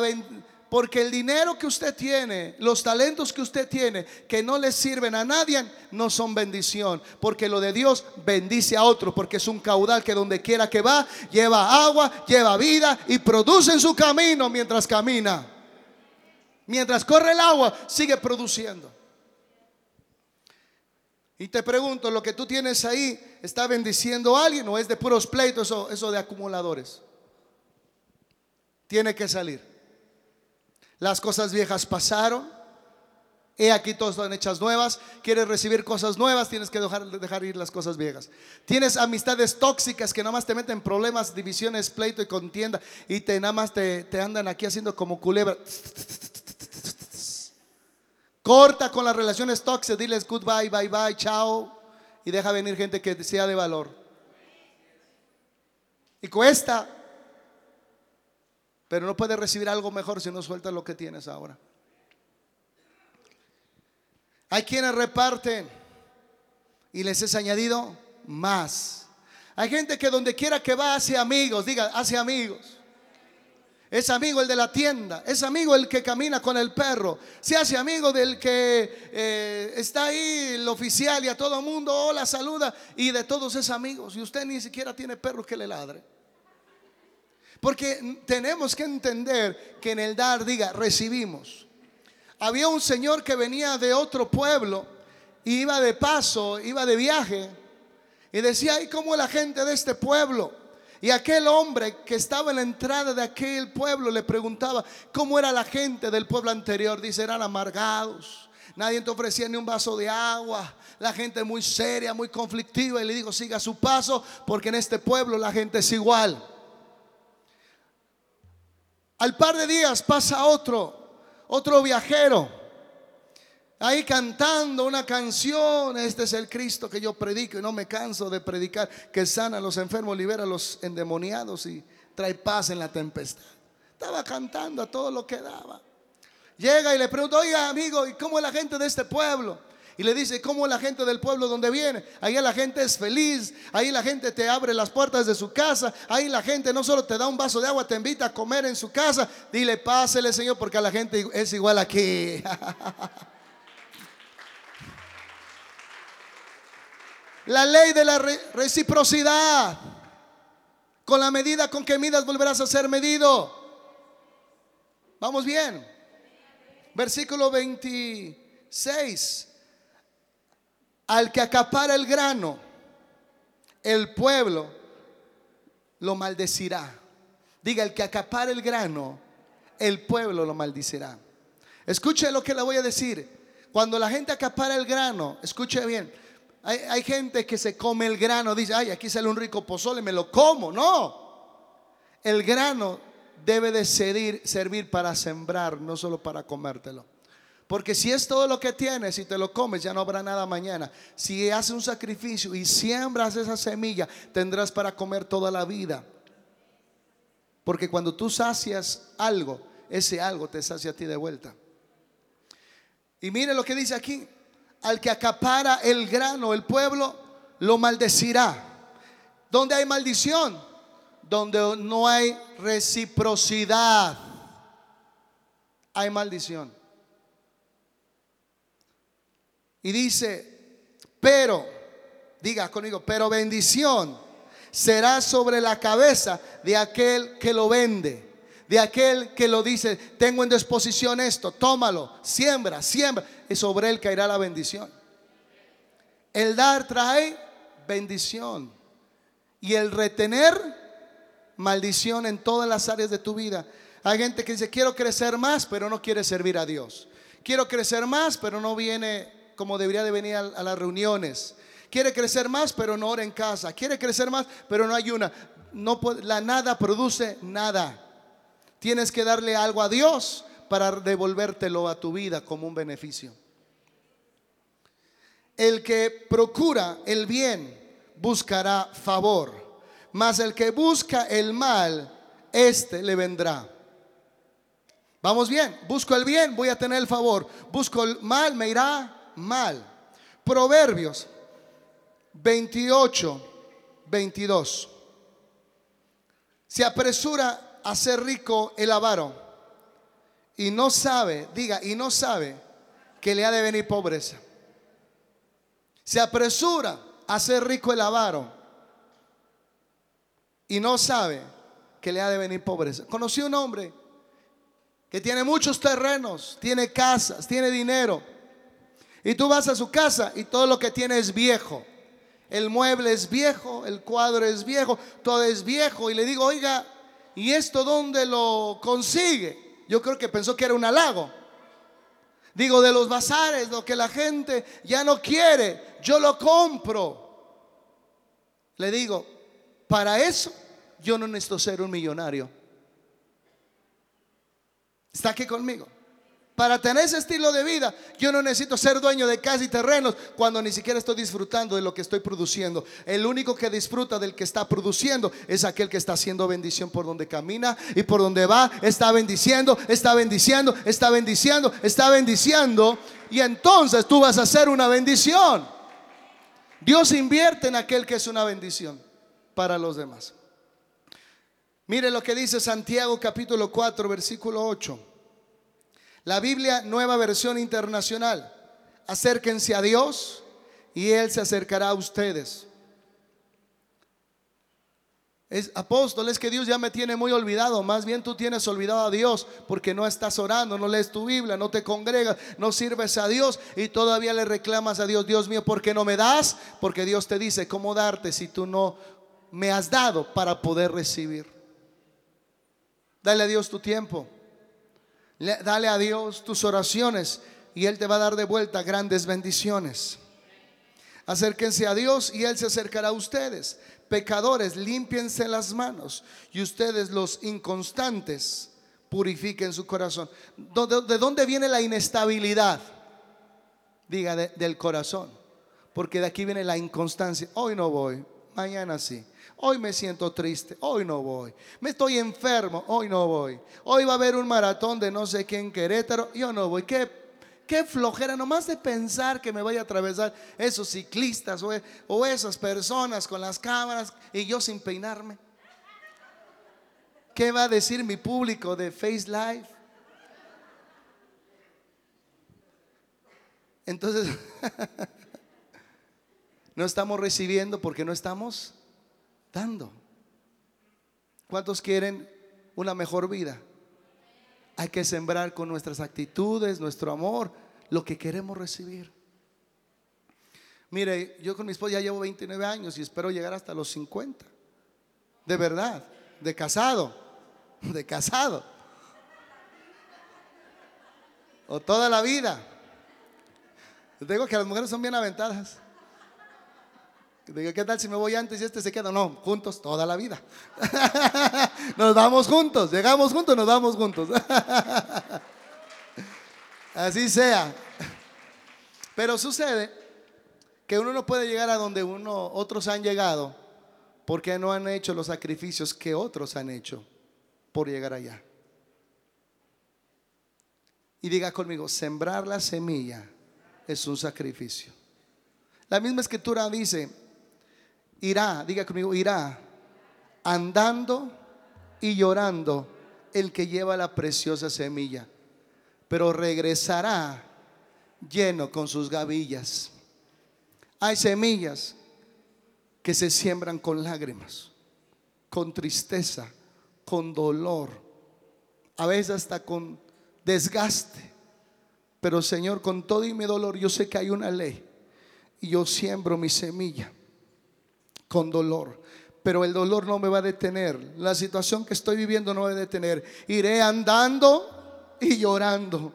porque el dinero que usted tiene, los talentos que usted tiene, que no le sirven a nadie, no son bendición. Porque lo de Dios bendice a otro, porque es un caudal que donde quiera que va, lleva agua, lleva vida y produce en su camino mientras camina. Mientras corre el agua, sigue produciendo. Y te pregunto, ¿lo que tú tienes ahí está bendiciendo a alguien o es de puros pleitos eso de acumuladores? Tiene que salir. Las cosas viejas pasaron. He aquí todas son hechas nuevas. Quieres recibir cosas nuevas, tienes que dejar, dejar ir las cosas viejas. Tienes amistades tóxicas que nada más te meten problemas, divisiones, pleito y contienda. Y te nada más te, te andan aquí haciendo como culebra. Corta con las relaciones tóxicas, diles goodbye, bye bye, chao. Y deja venir gente que sea de valor. Y cuesta. Pero no puedes recibir algo mejor si no sueltas lo que tienes ahora. Hay quienes reparten y les es añadido más. Hay gente que donde quiera que va hace amigos, diga, hace amigos. Es amigo el de la tienda, es amigo el que camina con el perro, se hace amigo del que eh, está ahí, el oficial y a todo el mundo, hola, saluda, y de todos es amigos. Y usted ni siquiera tiene perro que le ladre. Porque tenemos que entender que en el dar, diga, recibimos. Había un señor que venía de otro pueblo, iba de paso, iba de viaje, y decía, ¿y cómo la gente de este pueblo? Y aquel hombre que estaba en la entrada de aquel pueblo le preguntaba cómo era la gente del pueblo anterior. Dice, eran amargados. Nadie te ofrecía ni un vaso de agua. La gente muy seria, muy conflictiva. Y le digo, siga su paso porque en este pueblo la gente es igual. Al par de días pasa otro, otro viajero, ahí cantando una canción, este es el Cristo que yo predico y no me canso de predicar, que sana a los enfermos, libera a los endemoniados y trae paz en la tempestad. Estaba cantando a todo lo que daba. Llega y le pregunta, oiga amigo, ¿y cómo es la gente de este pueblo? Y le dice, ¿cómo la gente del pueblo donde viene? Ahí la gente es feliz, ahí la gente te abre las puertas de su casa, ahí la gente no solo te da un vaso de agua, te invita a comer en su casa. Dile, pásele Señor, porque a la gente es igual aquí. la ley de la reciprocidad. Con la medida con que midas volverás a ser medido. Vamos bien. Versículo 26 al que acapara el grano, el pueblo lo maldecirá. Diga, el que acapara el grano, el pueblo lo maldicirá. Escuche lo que le voy a decir. Cuando la gente acapara el grano, escuche bien. Hay, gente que se come el grano, dice, ay, aquí sale un rico pozole, me lo como. No. El grano debe de servir para sembrar, no solo para comértelo. Porque si es todo lo que tienes y te lo comes, ya no habrá nada mañana. Si haces un sacrificio y siembras esa semilla, tendrás para comer toda la vida. Porque cuando tú sacias algo, ese algo te sacia a ti de vuelta. Y mire lo que dice aquí. Al que acapara el grano, el pueblo, lo maldecirá. Donde hay maldición, donde no hay reciprocidad, hay maldición. Y dice, pero, diga conmigo, pero bendición será sobre la cabeza de aquel que lo vende, de aquel que lo dice, tengo en disposición esto, tómalo, siembra, siembra, y sobre él caerá la bendición. El dar trae bendición. y el retener maldición en todas las áreas de tu vida. Hay gente que dice, quiero crecer más, pero no quiere servir a Dios. Quiero crecer más, pero no viene como debería de venir a, las reuniones. Quiere crecer más, pero no ora en casa. Quiere crecer más, pero no ayuna. No la nada produce nada. Tienes que darle algo a Dios para devolvértelo a tu vida como un beneficio. El que procura el bien buscará favor, mas el que busca el mal, este le vendrá. Vamos bien, busco el bien, voy a tener el favor. Busco el mal, me irá mal. Proverbios 28, 22. Se apresura a ser rico el avaro y no sabe, diga, y no sabe que le ha de venir pobreza. Se apresura a ser rico el avaro y no sabe que le ha de venir pobreza. Conocí un hombre que tiene muchos terrenos, tiene casas, tiene dinero. Y tú vas a su casa y todo lo que tiene es viejo. El mueble es viejo, el cuadro es viejo, todo es viejo. Y le digo, oiga, ¿y esto dónde lo consigue? Yo creo que pensó que era un halago. Digo, de los bazares, lo que la gente ya no quiere, yo lo compro. Le digo, para eso yo no necesito ser un millonario. ¿Está aquí conmigo? Para tener ese estilo de vida, yo no necesito ser dueño de casa y terrenos cuando ni siquiera estoy disfrutando de lo que estoy produciendo. El único que disfruta del que está produciendo es aquel que está haciendo bendición por donde camina y por donde va. Está bendiciendo, está bendiciendo, está bendiciendo, está bendiciendo. Y entonces tú vas a hacer una bendición. Dios invierte en aquel que es una bendición para los demás. Mire lo que dice Santiago capítulo 4, versículo 8. La Biblia, nueva versión internacional. Acérquense a Dios y Él se acercará a ustedes. Es, apóstol, es que Dios ya me tiene muy olvidado. Más bien tú tienes olvidado a Dios porque no estás orando, no lees tu Biblia, no te congregas, no sirves a Dios y todavía le reclamas a Dios, Dios mío, ¿por qué no me das? Porque Dios te dice cómo darte si tú no me has dado para poder recibir. Dale a Dios tu tiempo. Dale a Dios tus oraciones y Él te va a dar de vuelta grandes bendiciones. Acérquense a Dios y Él se acercará a ustedes. Pecadores, límpiense las manos y ustedes los inconstantes purifiquen su corazón. ¿De dónde viene la inestabilidad? Diga, del corazón. Porque de aquí viene la inconstancia. Hoy no voy, mañana sí. Hoy me siento triste, hoy no voy. Me estoy enfermo, hoy no voy. Hoy va a haber un maratón de no sé qué en Querétaro, yo no voy. Qué, qué flojera, nomás de pensar que me vaya a atravesar esos ciclistas o, esas personas con las cámaras y yo sin peinarme. ¿Qué va a decir mi público de Face Live? Entonces, no estamos recibiendo porque no estamos dando. ¿Cuántos quieren una mejor vida? Hay que sembrar con nuestras actitudes, nuestro amor, lo que queremos recibir. Mire, yo con mi esposa ya llevo 29 años y espero llegar hasta los 50. De verdad, de casado, de casado. O toda la vida. Digo que las mujeres son bien aventadas. Digo, ¿qué tal si me voy antes y este se queda? No, juntos toda la vida. nos vamos juntos, llegamos juntos, nos vamos juntos. Así sea. Pero sucede que uno no puede llegar a donde uno, otros han llegado porque no han hecho los sacrificios que otros han hecho por llegar allá. Y diga conmigo, sembrar la semilla es un sacrificio. La misma escritura dice, irá, diga conmigo, irá andando y llorando el que lleva la preciosa semilla, pero regresará lleno con sus gavillas. Hay semillas que se siembran con lágrimas, con tristeza, con dolor, a veces hasta con desgaste. Pero Señor, con todo y mi dolor, yo sé que hay una ley y yo siembro mi semilla con dolor. pero el dolor no me va a detener. La situación que estoy viviendo no me va a detener. Iré andando y llorando.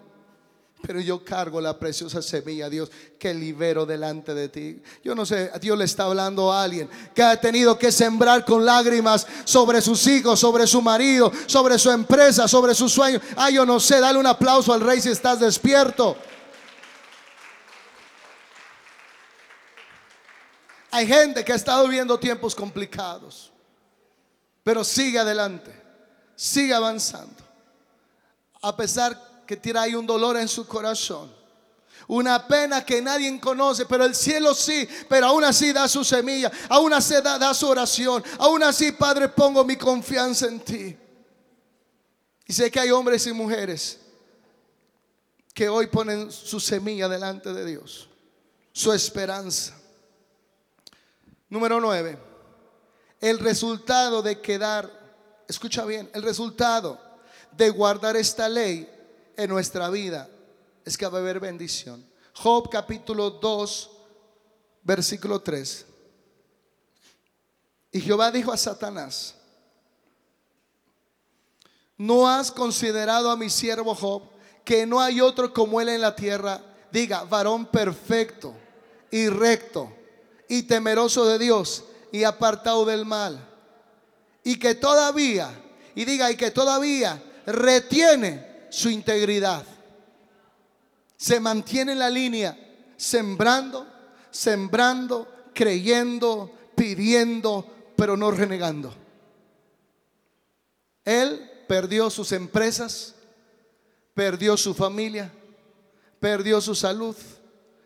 Pero yo cargo la preciosa semilla, Dios, que libero delante de ti. Yo no sé, Dios le está hablando a alguien que ha tenido que sembrar con lágrimas sobre sus hijos, sobre su marido, sobre su empresa, sobre sus sueños. Ah, yo no sé, dale un aplauso al rey si estás despierto. Hay gente que ha estado viviendo tiempos complicados, pero sigue adelante, sigue avanzando. A pesar que ahí un dolor en su corazón, una pena que nadie conoce, pero el cielo sí, pero aún así da su semilla, aún así da, da su oración, aún así, Padre, pongo mi confianza en ti. Y sé que hay hombres y mujeres que hoy ponen su semilla delante de Dios, su esperanza. Número 9. El resultado de quedar, escucha bien, el resultado de guardar esta ley en nuestra vida es que va a haber bendición. Job capítulo 2, versículo 3. Y Jehová dijo a Satanás, ¿no has considerado a mi siervo Job que no hay otro como él en la tierra? Diga, varón perfecto y recto y temeroso de Dios y apartado del mal. Y que todavía, y diga, y que todavía retiene su integridad. Se mantiene en la línea, sembrando, sembrando, creyendo, pidiendo, pero no renegando. Él perdió sus empresas, perdió su familia, perdió su salud,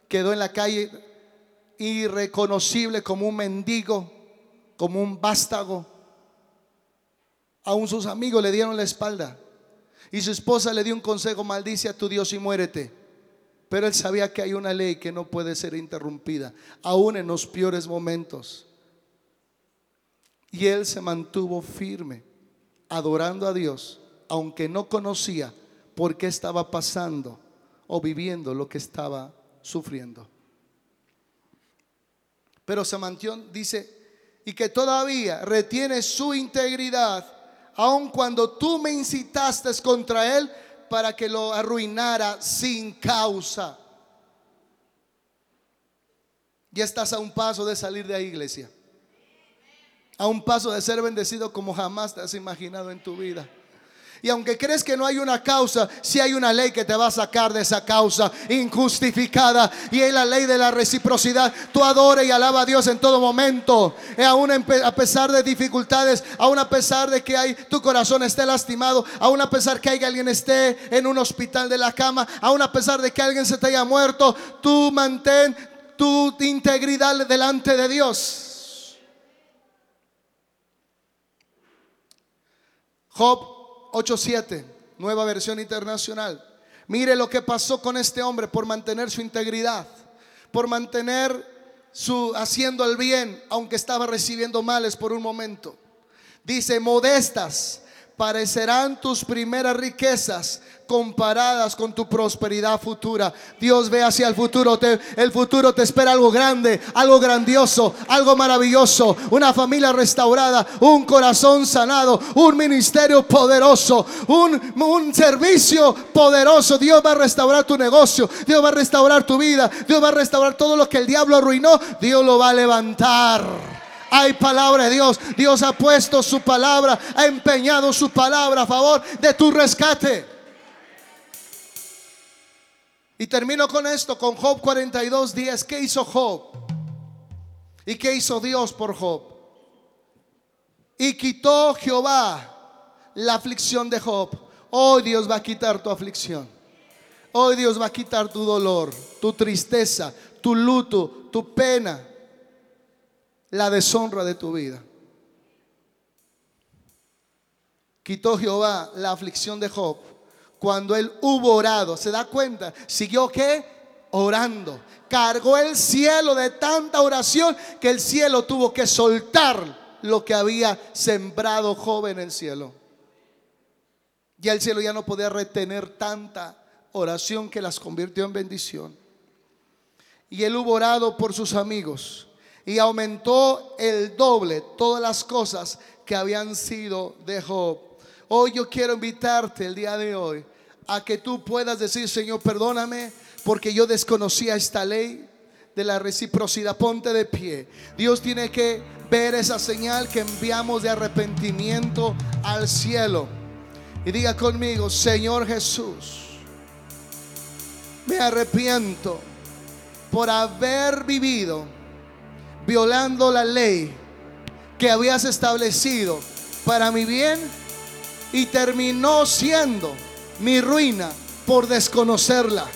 quedó en la calle irreconocible como un mendigo, como un vástago. Aún sus amigos le dieron la espalda. Y su esposa le dio un consejo, maldice a tu Dios y muérete. Pero él sabía que hay una ley que no puede ser interrumpida, aún en los peores momentos. Y él se mantuvo firme, adorando a Dios, aunque no conocía por qué estaba pasando o viviendo lo que estaba sufriendo pero se mantiene, dice, y que todavía retiene su integridad, aun cuando tú me incitaste contra él para que lo arruinara sin causa. Ya estás a un paso de salir de la iglesia. A un paso de ser bendecido como jamás te has imaginado en tu vida. Y aunque crees que no hay una causa, si hay una ley que te va a sacar de esa causa injustificada. Y es la ley de la reciprocidad. Tú adora y alaba a Dios en todo momento. Y aún a pesar de dificultades, aún a pesar de que hay, tu corazón esté lastimado, aún a pesar que alguien esté en un hospital de la cama, aún a pesar de que alguien se te haya muerto, tú mantén tu integridad delante de Dios. Job 8.7, nueva versión internacional. Mire lo que pasó con este hombre por mantener su integridad, por mantener su haciendo el bien, aunque estaba recibiendo males por un momento. Dice, modestas parecerán tus primeras riquezas comparadas con tu prosperidad futura. Dios ve hacia el futuro, el futuro te espera algo grande, algo grandioso, algo maravilloso, una familia restaurada, un corazón sanado, un ministerio poderoso, un, un servicio poderoso. Dios va a restaurar tu negocio, Dios va a restaurar tu vida, Dios va a restaurar todo lo que el diablo arruinó, Dios lo va a levantar. Hay palabra de Dios. Dios ha puesto su palabra, ha empeñado su palabra a favor de tu rescate. Y termino con esto, con Job 42 días. ¿Qué hizo Job? ¿Y qué hizo Dios por Job? Y quitó Jehová la aflicción de Job. Hoy Dios va a quitar tu aflicción. Hoy Dios va a quitar tu dolor, tu tristeza, tu luto, tu pena la deshonra de tu vida. Quitó Jehová la aflicción de Job cuando él hubo orado. ¿Se da cuenta? ¿Siguió qué? Orando. Cargó el cielo de tanta oración que el cielo tuvo que soltar lo que había sembrado Job en el cielo. Ya el cielo ya no podía retener tanta oración que las convirtió en bendición. Y él hubo orado por sus amigos y aumentó el doble todas las cosas que habían sido de Job. Hoy yo quiero invitarte el día de hoy a que tú puedas decir, Señor, perdóname porque yo desconocía esta ley de la reciprocidad. Ponte de pie. Dios tiene que ver esa señal que enviamos de arrepentimiento al cielo. Y diga conmigo, Señor Jesús, me arrepiento por haber vivido violando la ley que habías establecido para mi bien y terminó siendo mi ruina por desconocerla.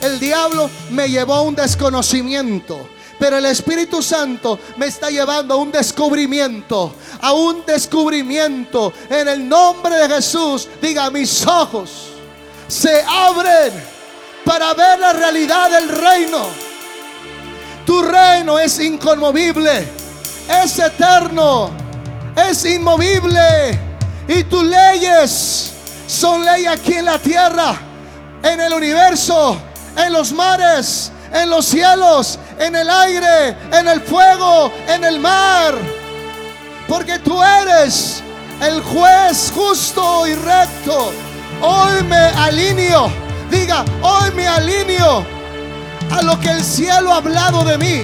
El diablo me llevó a un desconocimiento. Pero el Espíritu Santo me está llevando a un descubrimiento, a un descubrimiento. En el nombre de Jesús, diga, mis ojos se abren para ver la realidad del reino. Tu reino es inconmovible, es eterno, es inmovible. Y tus leyes son ley aquí en la tierra, en el universo, en los mares, en los cielos, en el aire, en el fuego, en el mar. Porque tú eres el juez justo y recto. Hoy me alineo, diga, hoy me alineo a lo que el cielo ha hablado de mí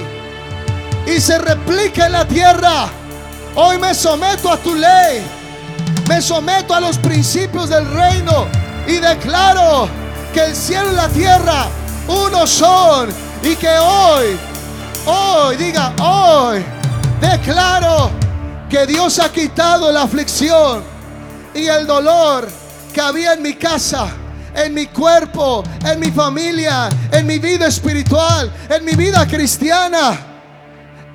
y se replica en la tierra. Hoy me someto a tu ley, me someto a los principios del reino y declaro que el cielo y la tierra uno son y que hoy, hoy, diga, hoy, declaro que Dios ha quitado la aflicción y el dolor que había en mi casa, en mi cuerpo, en mi familia, en mi vida espiritual, en mi vida cristiana,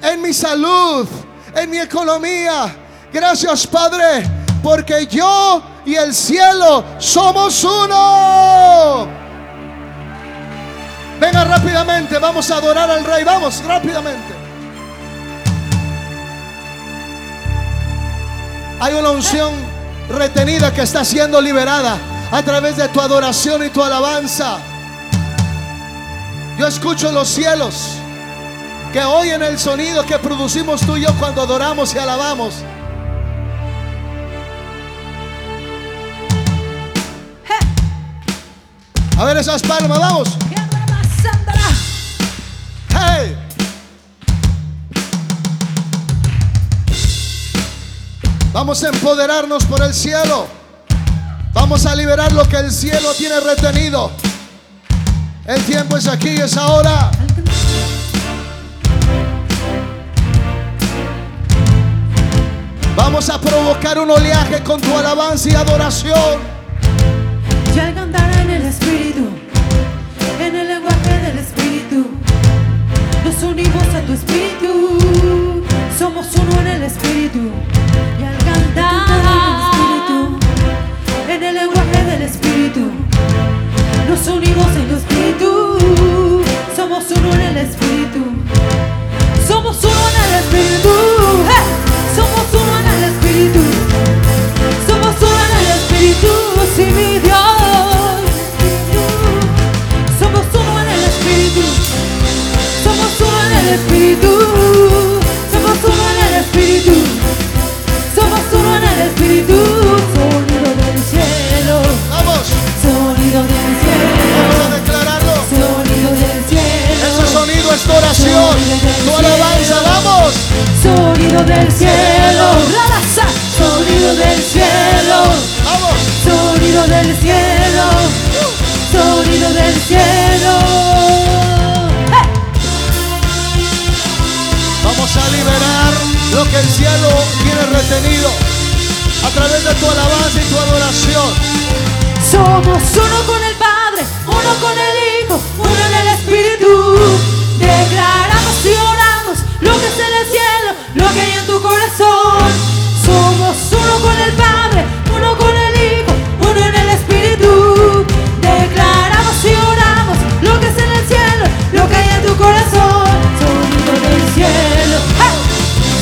en mi salud, en mi economía. Gracias Padre, porque yo y el cielo somos uno. Venga rápidamente, vamos a adorar al rey, vamos rápidamente. Hay una unción retenida que está siendo liberada a través de tu adoración y tu alabanza. Yo escucho los cielos que oyen el sonido que producimos tú y yo cuando adoramos y alabamos. A ver esas palmas, vamos. Vamos a empoderarnos por el cielo. Vamos a liberar lo que el cielo tiene retenido. El tiempo es aquí, es ahora. Vamos a provocar un oleaje con tu alabanza y adoración. Ya en el Espíritu, en el lenguaje del Espíritu. Nos unimos a tu Espíritu, somos uno en el Espíritu en el lenguaje del Espíritu. Nos unimos en tu Espíritu, somos uno en el Espíritu. Somos uno en el Espíritu, somos uno en el Espíritu. Somos uno en el Espíritu, sí, mi Dios. Somos uno en el Espíritu, somos uno en el Espíritu. Sonido es tu oración, tu alabanza. Vamos. Sonido del cielo. Sonido del cielo. Vamos. Sonido del cielo. Sonido del cielo. Vamos a liberar lo que el cielo tiene retenido a través de tu alabanza y tu adoración. Somos uno con el Padre, uno con el Hijo, Declaramos y oramos lo que es en el cielo, lo que hay en tu corazón. Somos uno con el Padre, uno con el Hijo, uno en el Espíritu. Declaramos y oramos lo que es en el cielo, lo que hay en tu corazón. Sonido del cielo,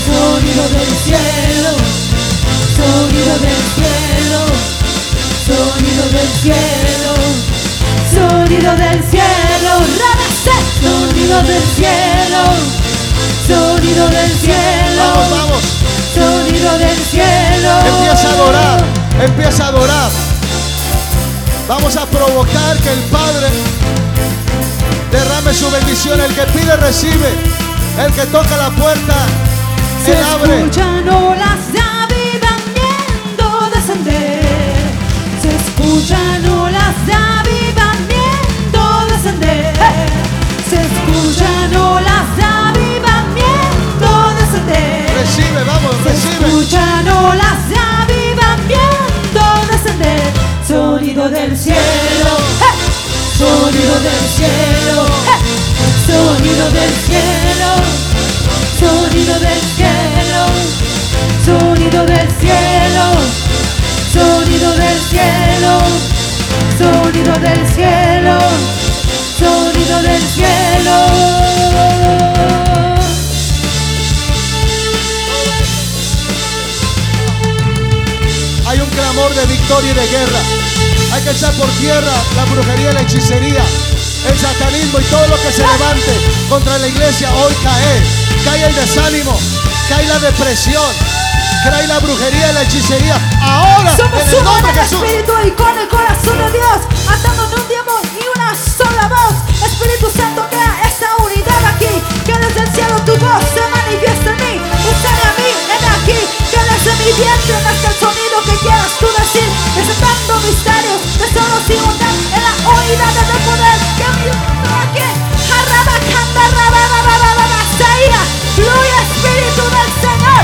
sonido del cielo. Sonido del cielo, sonido del cielo, sonido del cielo, sonido del cielo, Sonido del cielo. Vamos, vamos. Sonido del cielo. Empieza a adorar, empieza a adorar. Vamos a provocar que el Padre derrame su bendición. El que pide recibe. El que toca la puerta, Se Él abre. escuchan olas de avivamiento descender. Se escuchan olas de avivamiento descender. Se escuchan olas de avivamiento descender. Recibe, vamos, Se recibe. escuchan olas de avivamiento. Sonido del cielo. ¡eh! Sonido del cielo. ¡eh! Sonido del cielo. Sonido del cielo. Sonido del cielo. Sonido del cielo. Sonido del cielo. Sonido del cielo. Hay un clamor de victoria y de guerra. Hay que echar por tierra la brujería y la hechicería, el satanismo y todo lo que se levante contra la iglesia. Hoy cae, cae el desánimo, cae la depresión, cae la brujería y la hechicería. Ahora, Somos en el nombre de Jesús. Espíritu y con el corazón de Dios, atando en un tiempo y una sola voz. Espíritu Santo, crea esta unidad aquí, que desde el cielo tu voz se manifiesta en mí. Úsame a mí, en aquí, que desde mi vientre nazca el sonido quieras tú decir, desatando misterios, tesoros y bondad en la unidad del poder que mi aquí. Arrabacanda, rabababababa, saía, fluye Espíritu del Señor.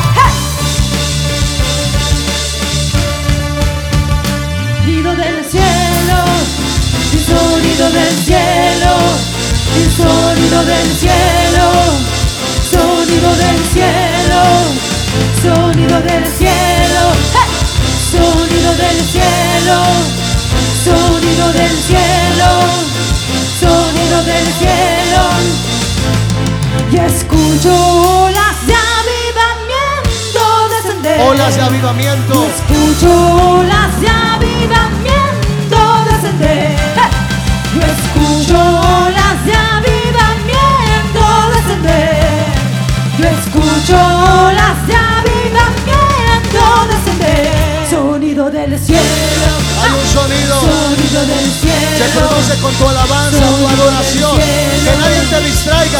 Sonido del cielo, el sonido del cielo, el sonido del cielo, sonido del cielo, sonido del cielo. Sonido del cielo, sonido del cielo, sonido del cielo, y escucho olas de avivamiento descender. Olas de avivamiento. Escucho olas de avivamiento descender. Yo escucho olas de avivamiento descender. Yo escucho olas de avivamiento Sonido del cielo. Hay un sonido. Sonido del Se cielo. produce con tu alabanza, tu adoración. Que nadie te distraiga.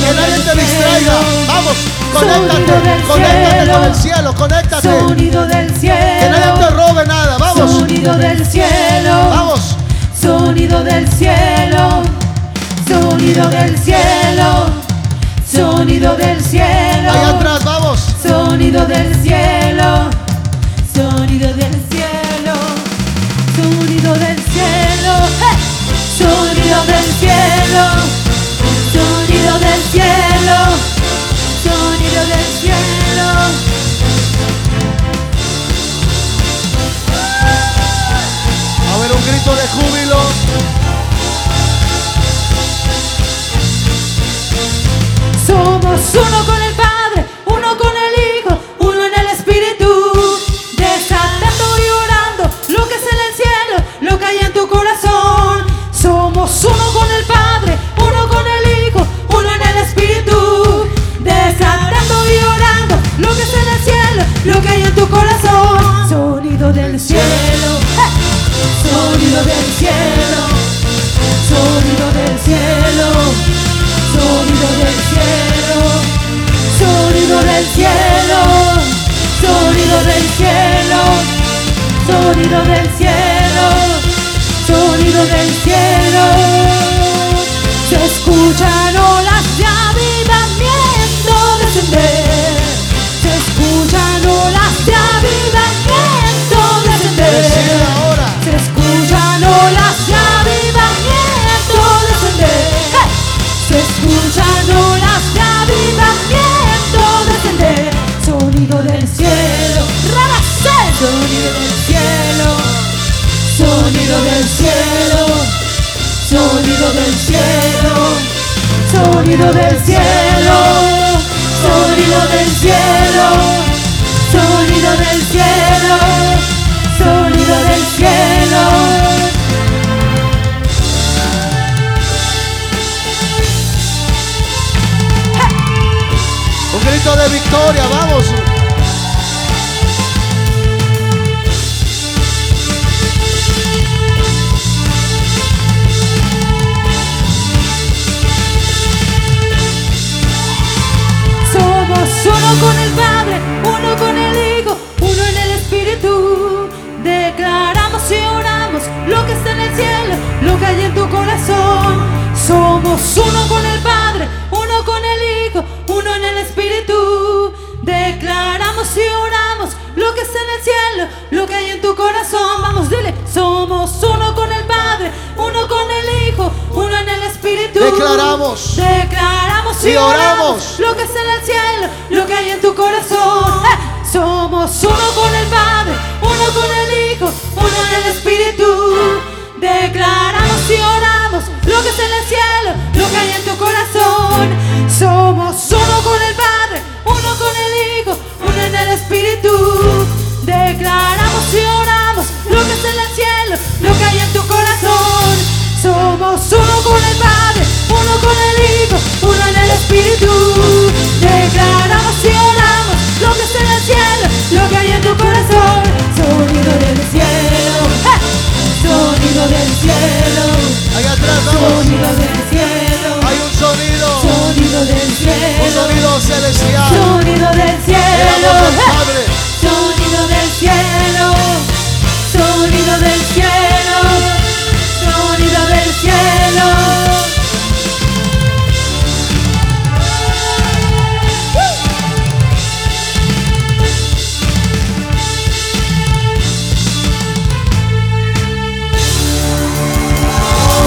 Que nadie te distraiga. Vamos, conéctate. Conéctate con el cielo. Conéctate. Sonido del Que nadie te cielo. robe nada. Vamos. Sonido del cielo. Vamos. Sonido del cielo, sonido del cielo, sonido del cielo, Allá atrás, vamos. sonido del cielo, Somos uno con cielo, sonido del cielo, sonido del cielo, sonido del cielo. Del cielo. Sonido del cielo. Sonido del cielo. Sonido del cielo. Sonido del cielo. victoria, vamos. Uno con el Padre, uno con el Hijo, uno en el Espíritu. Declaramos y oramos lo que está en el cielo, lo que hay en tu corazón. Somos uno con el Padre, uno con el Hijo, uno en el Espíritu. Declaramos y oramos que está en el cielo, lo que hay en tu corazón. Vamos, dile, somos uno con el Padre, uno con el Hijo, uno en el Espíritu. Declaramos. Declaramos Y y oramos. oramos lo que está en el cielo, lo que hay en tu corazón. ¡Eh! Somos uno con el Padre, uno con el Hijo, uno en el Espíritu. Declaramos y oramos lo que es en el cielo, lo que hay en tu corazón. Somos uno con el Padre, uno con el Hijo, uno en el Espíritu. Declaramos y oramos lo que es en el cielo, lo que hay en tu corazón. Somos uno con el Padre, uno con el Hijo, uno en el Espíritu. Declaramos y oramos lo que es en el cielo, lo que hay en tu corazón. Sonido del cielo. ¡Eh! sonido del cielo, allá atrás, sonido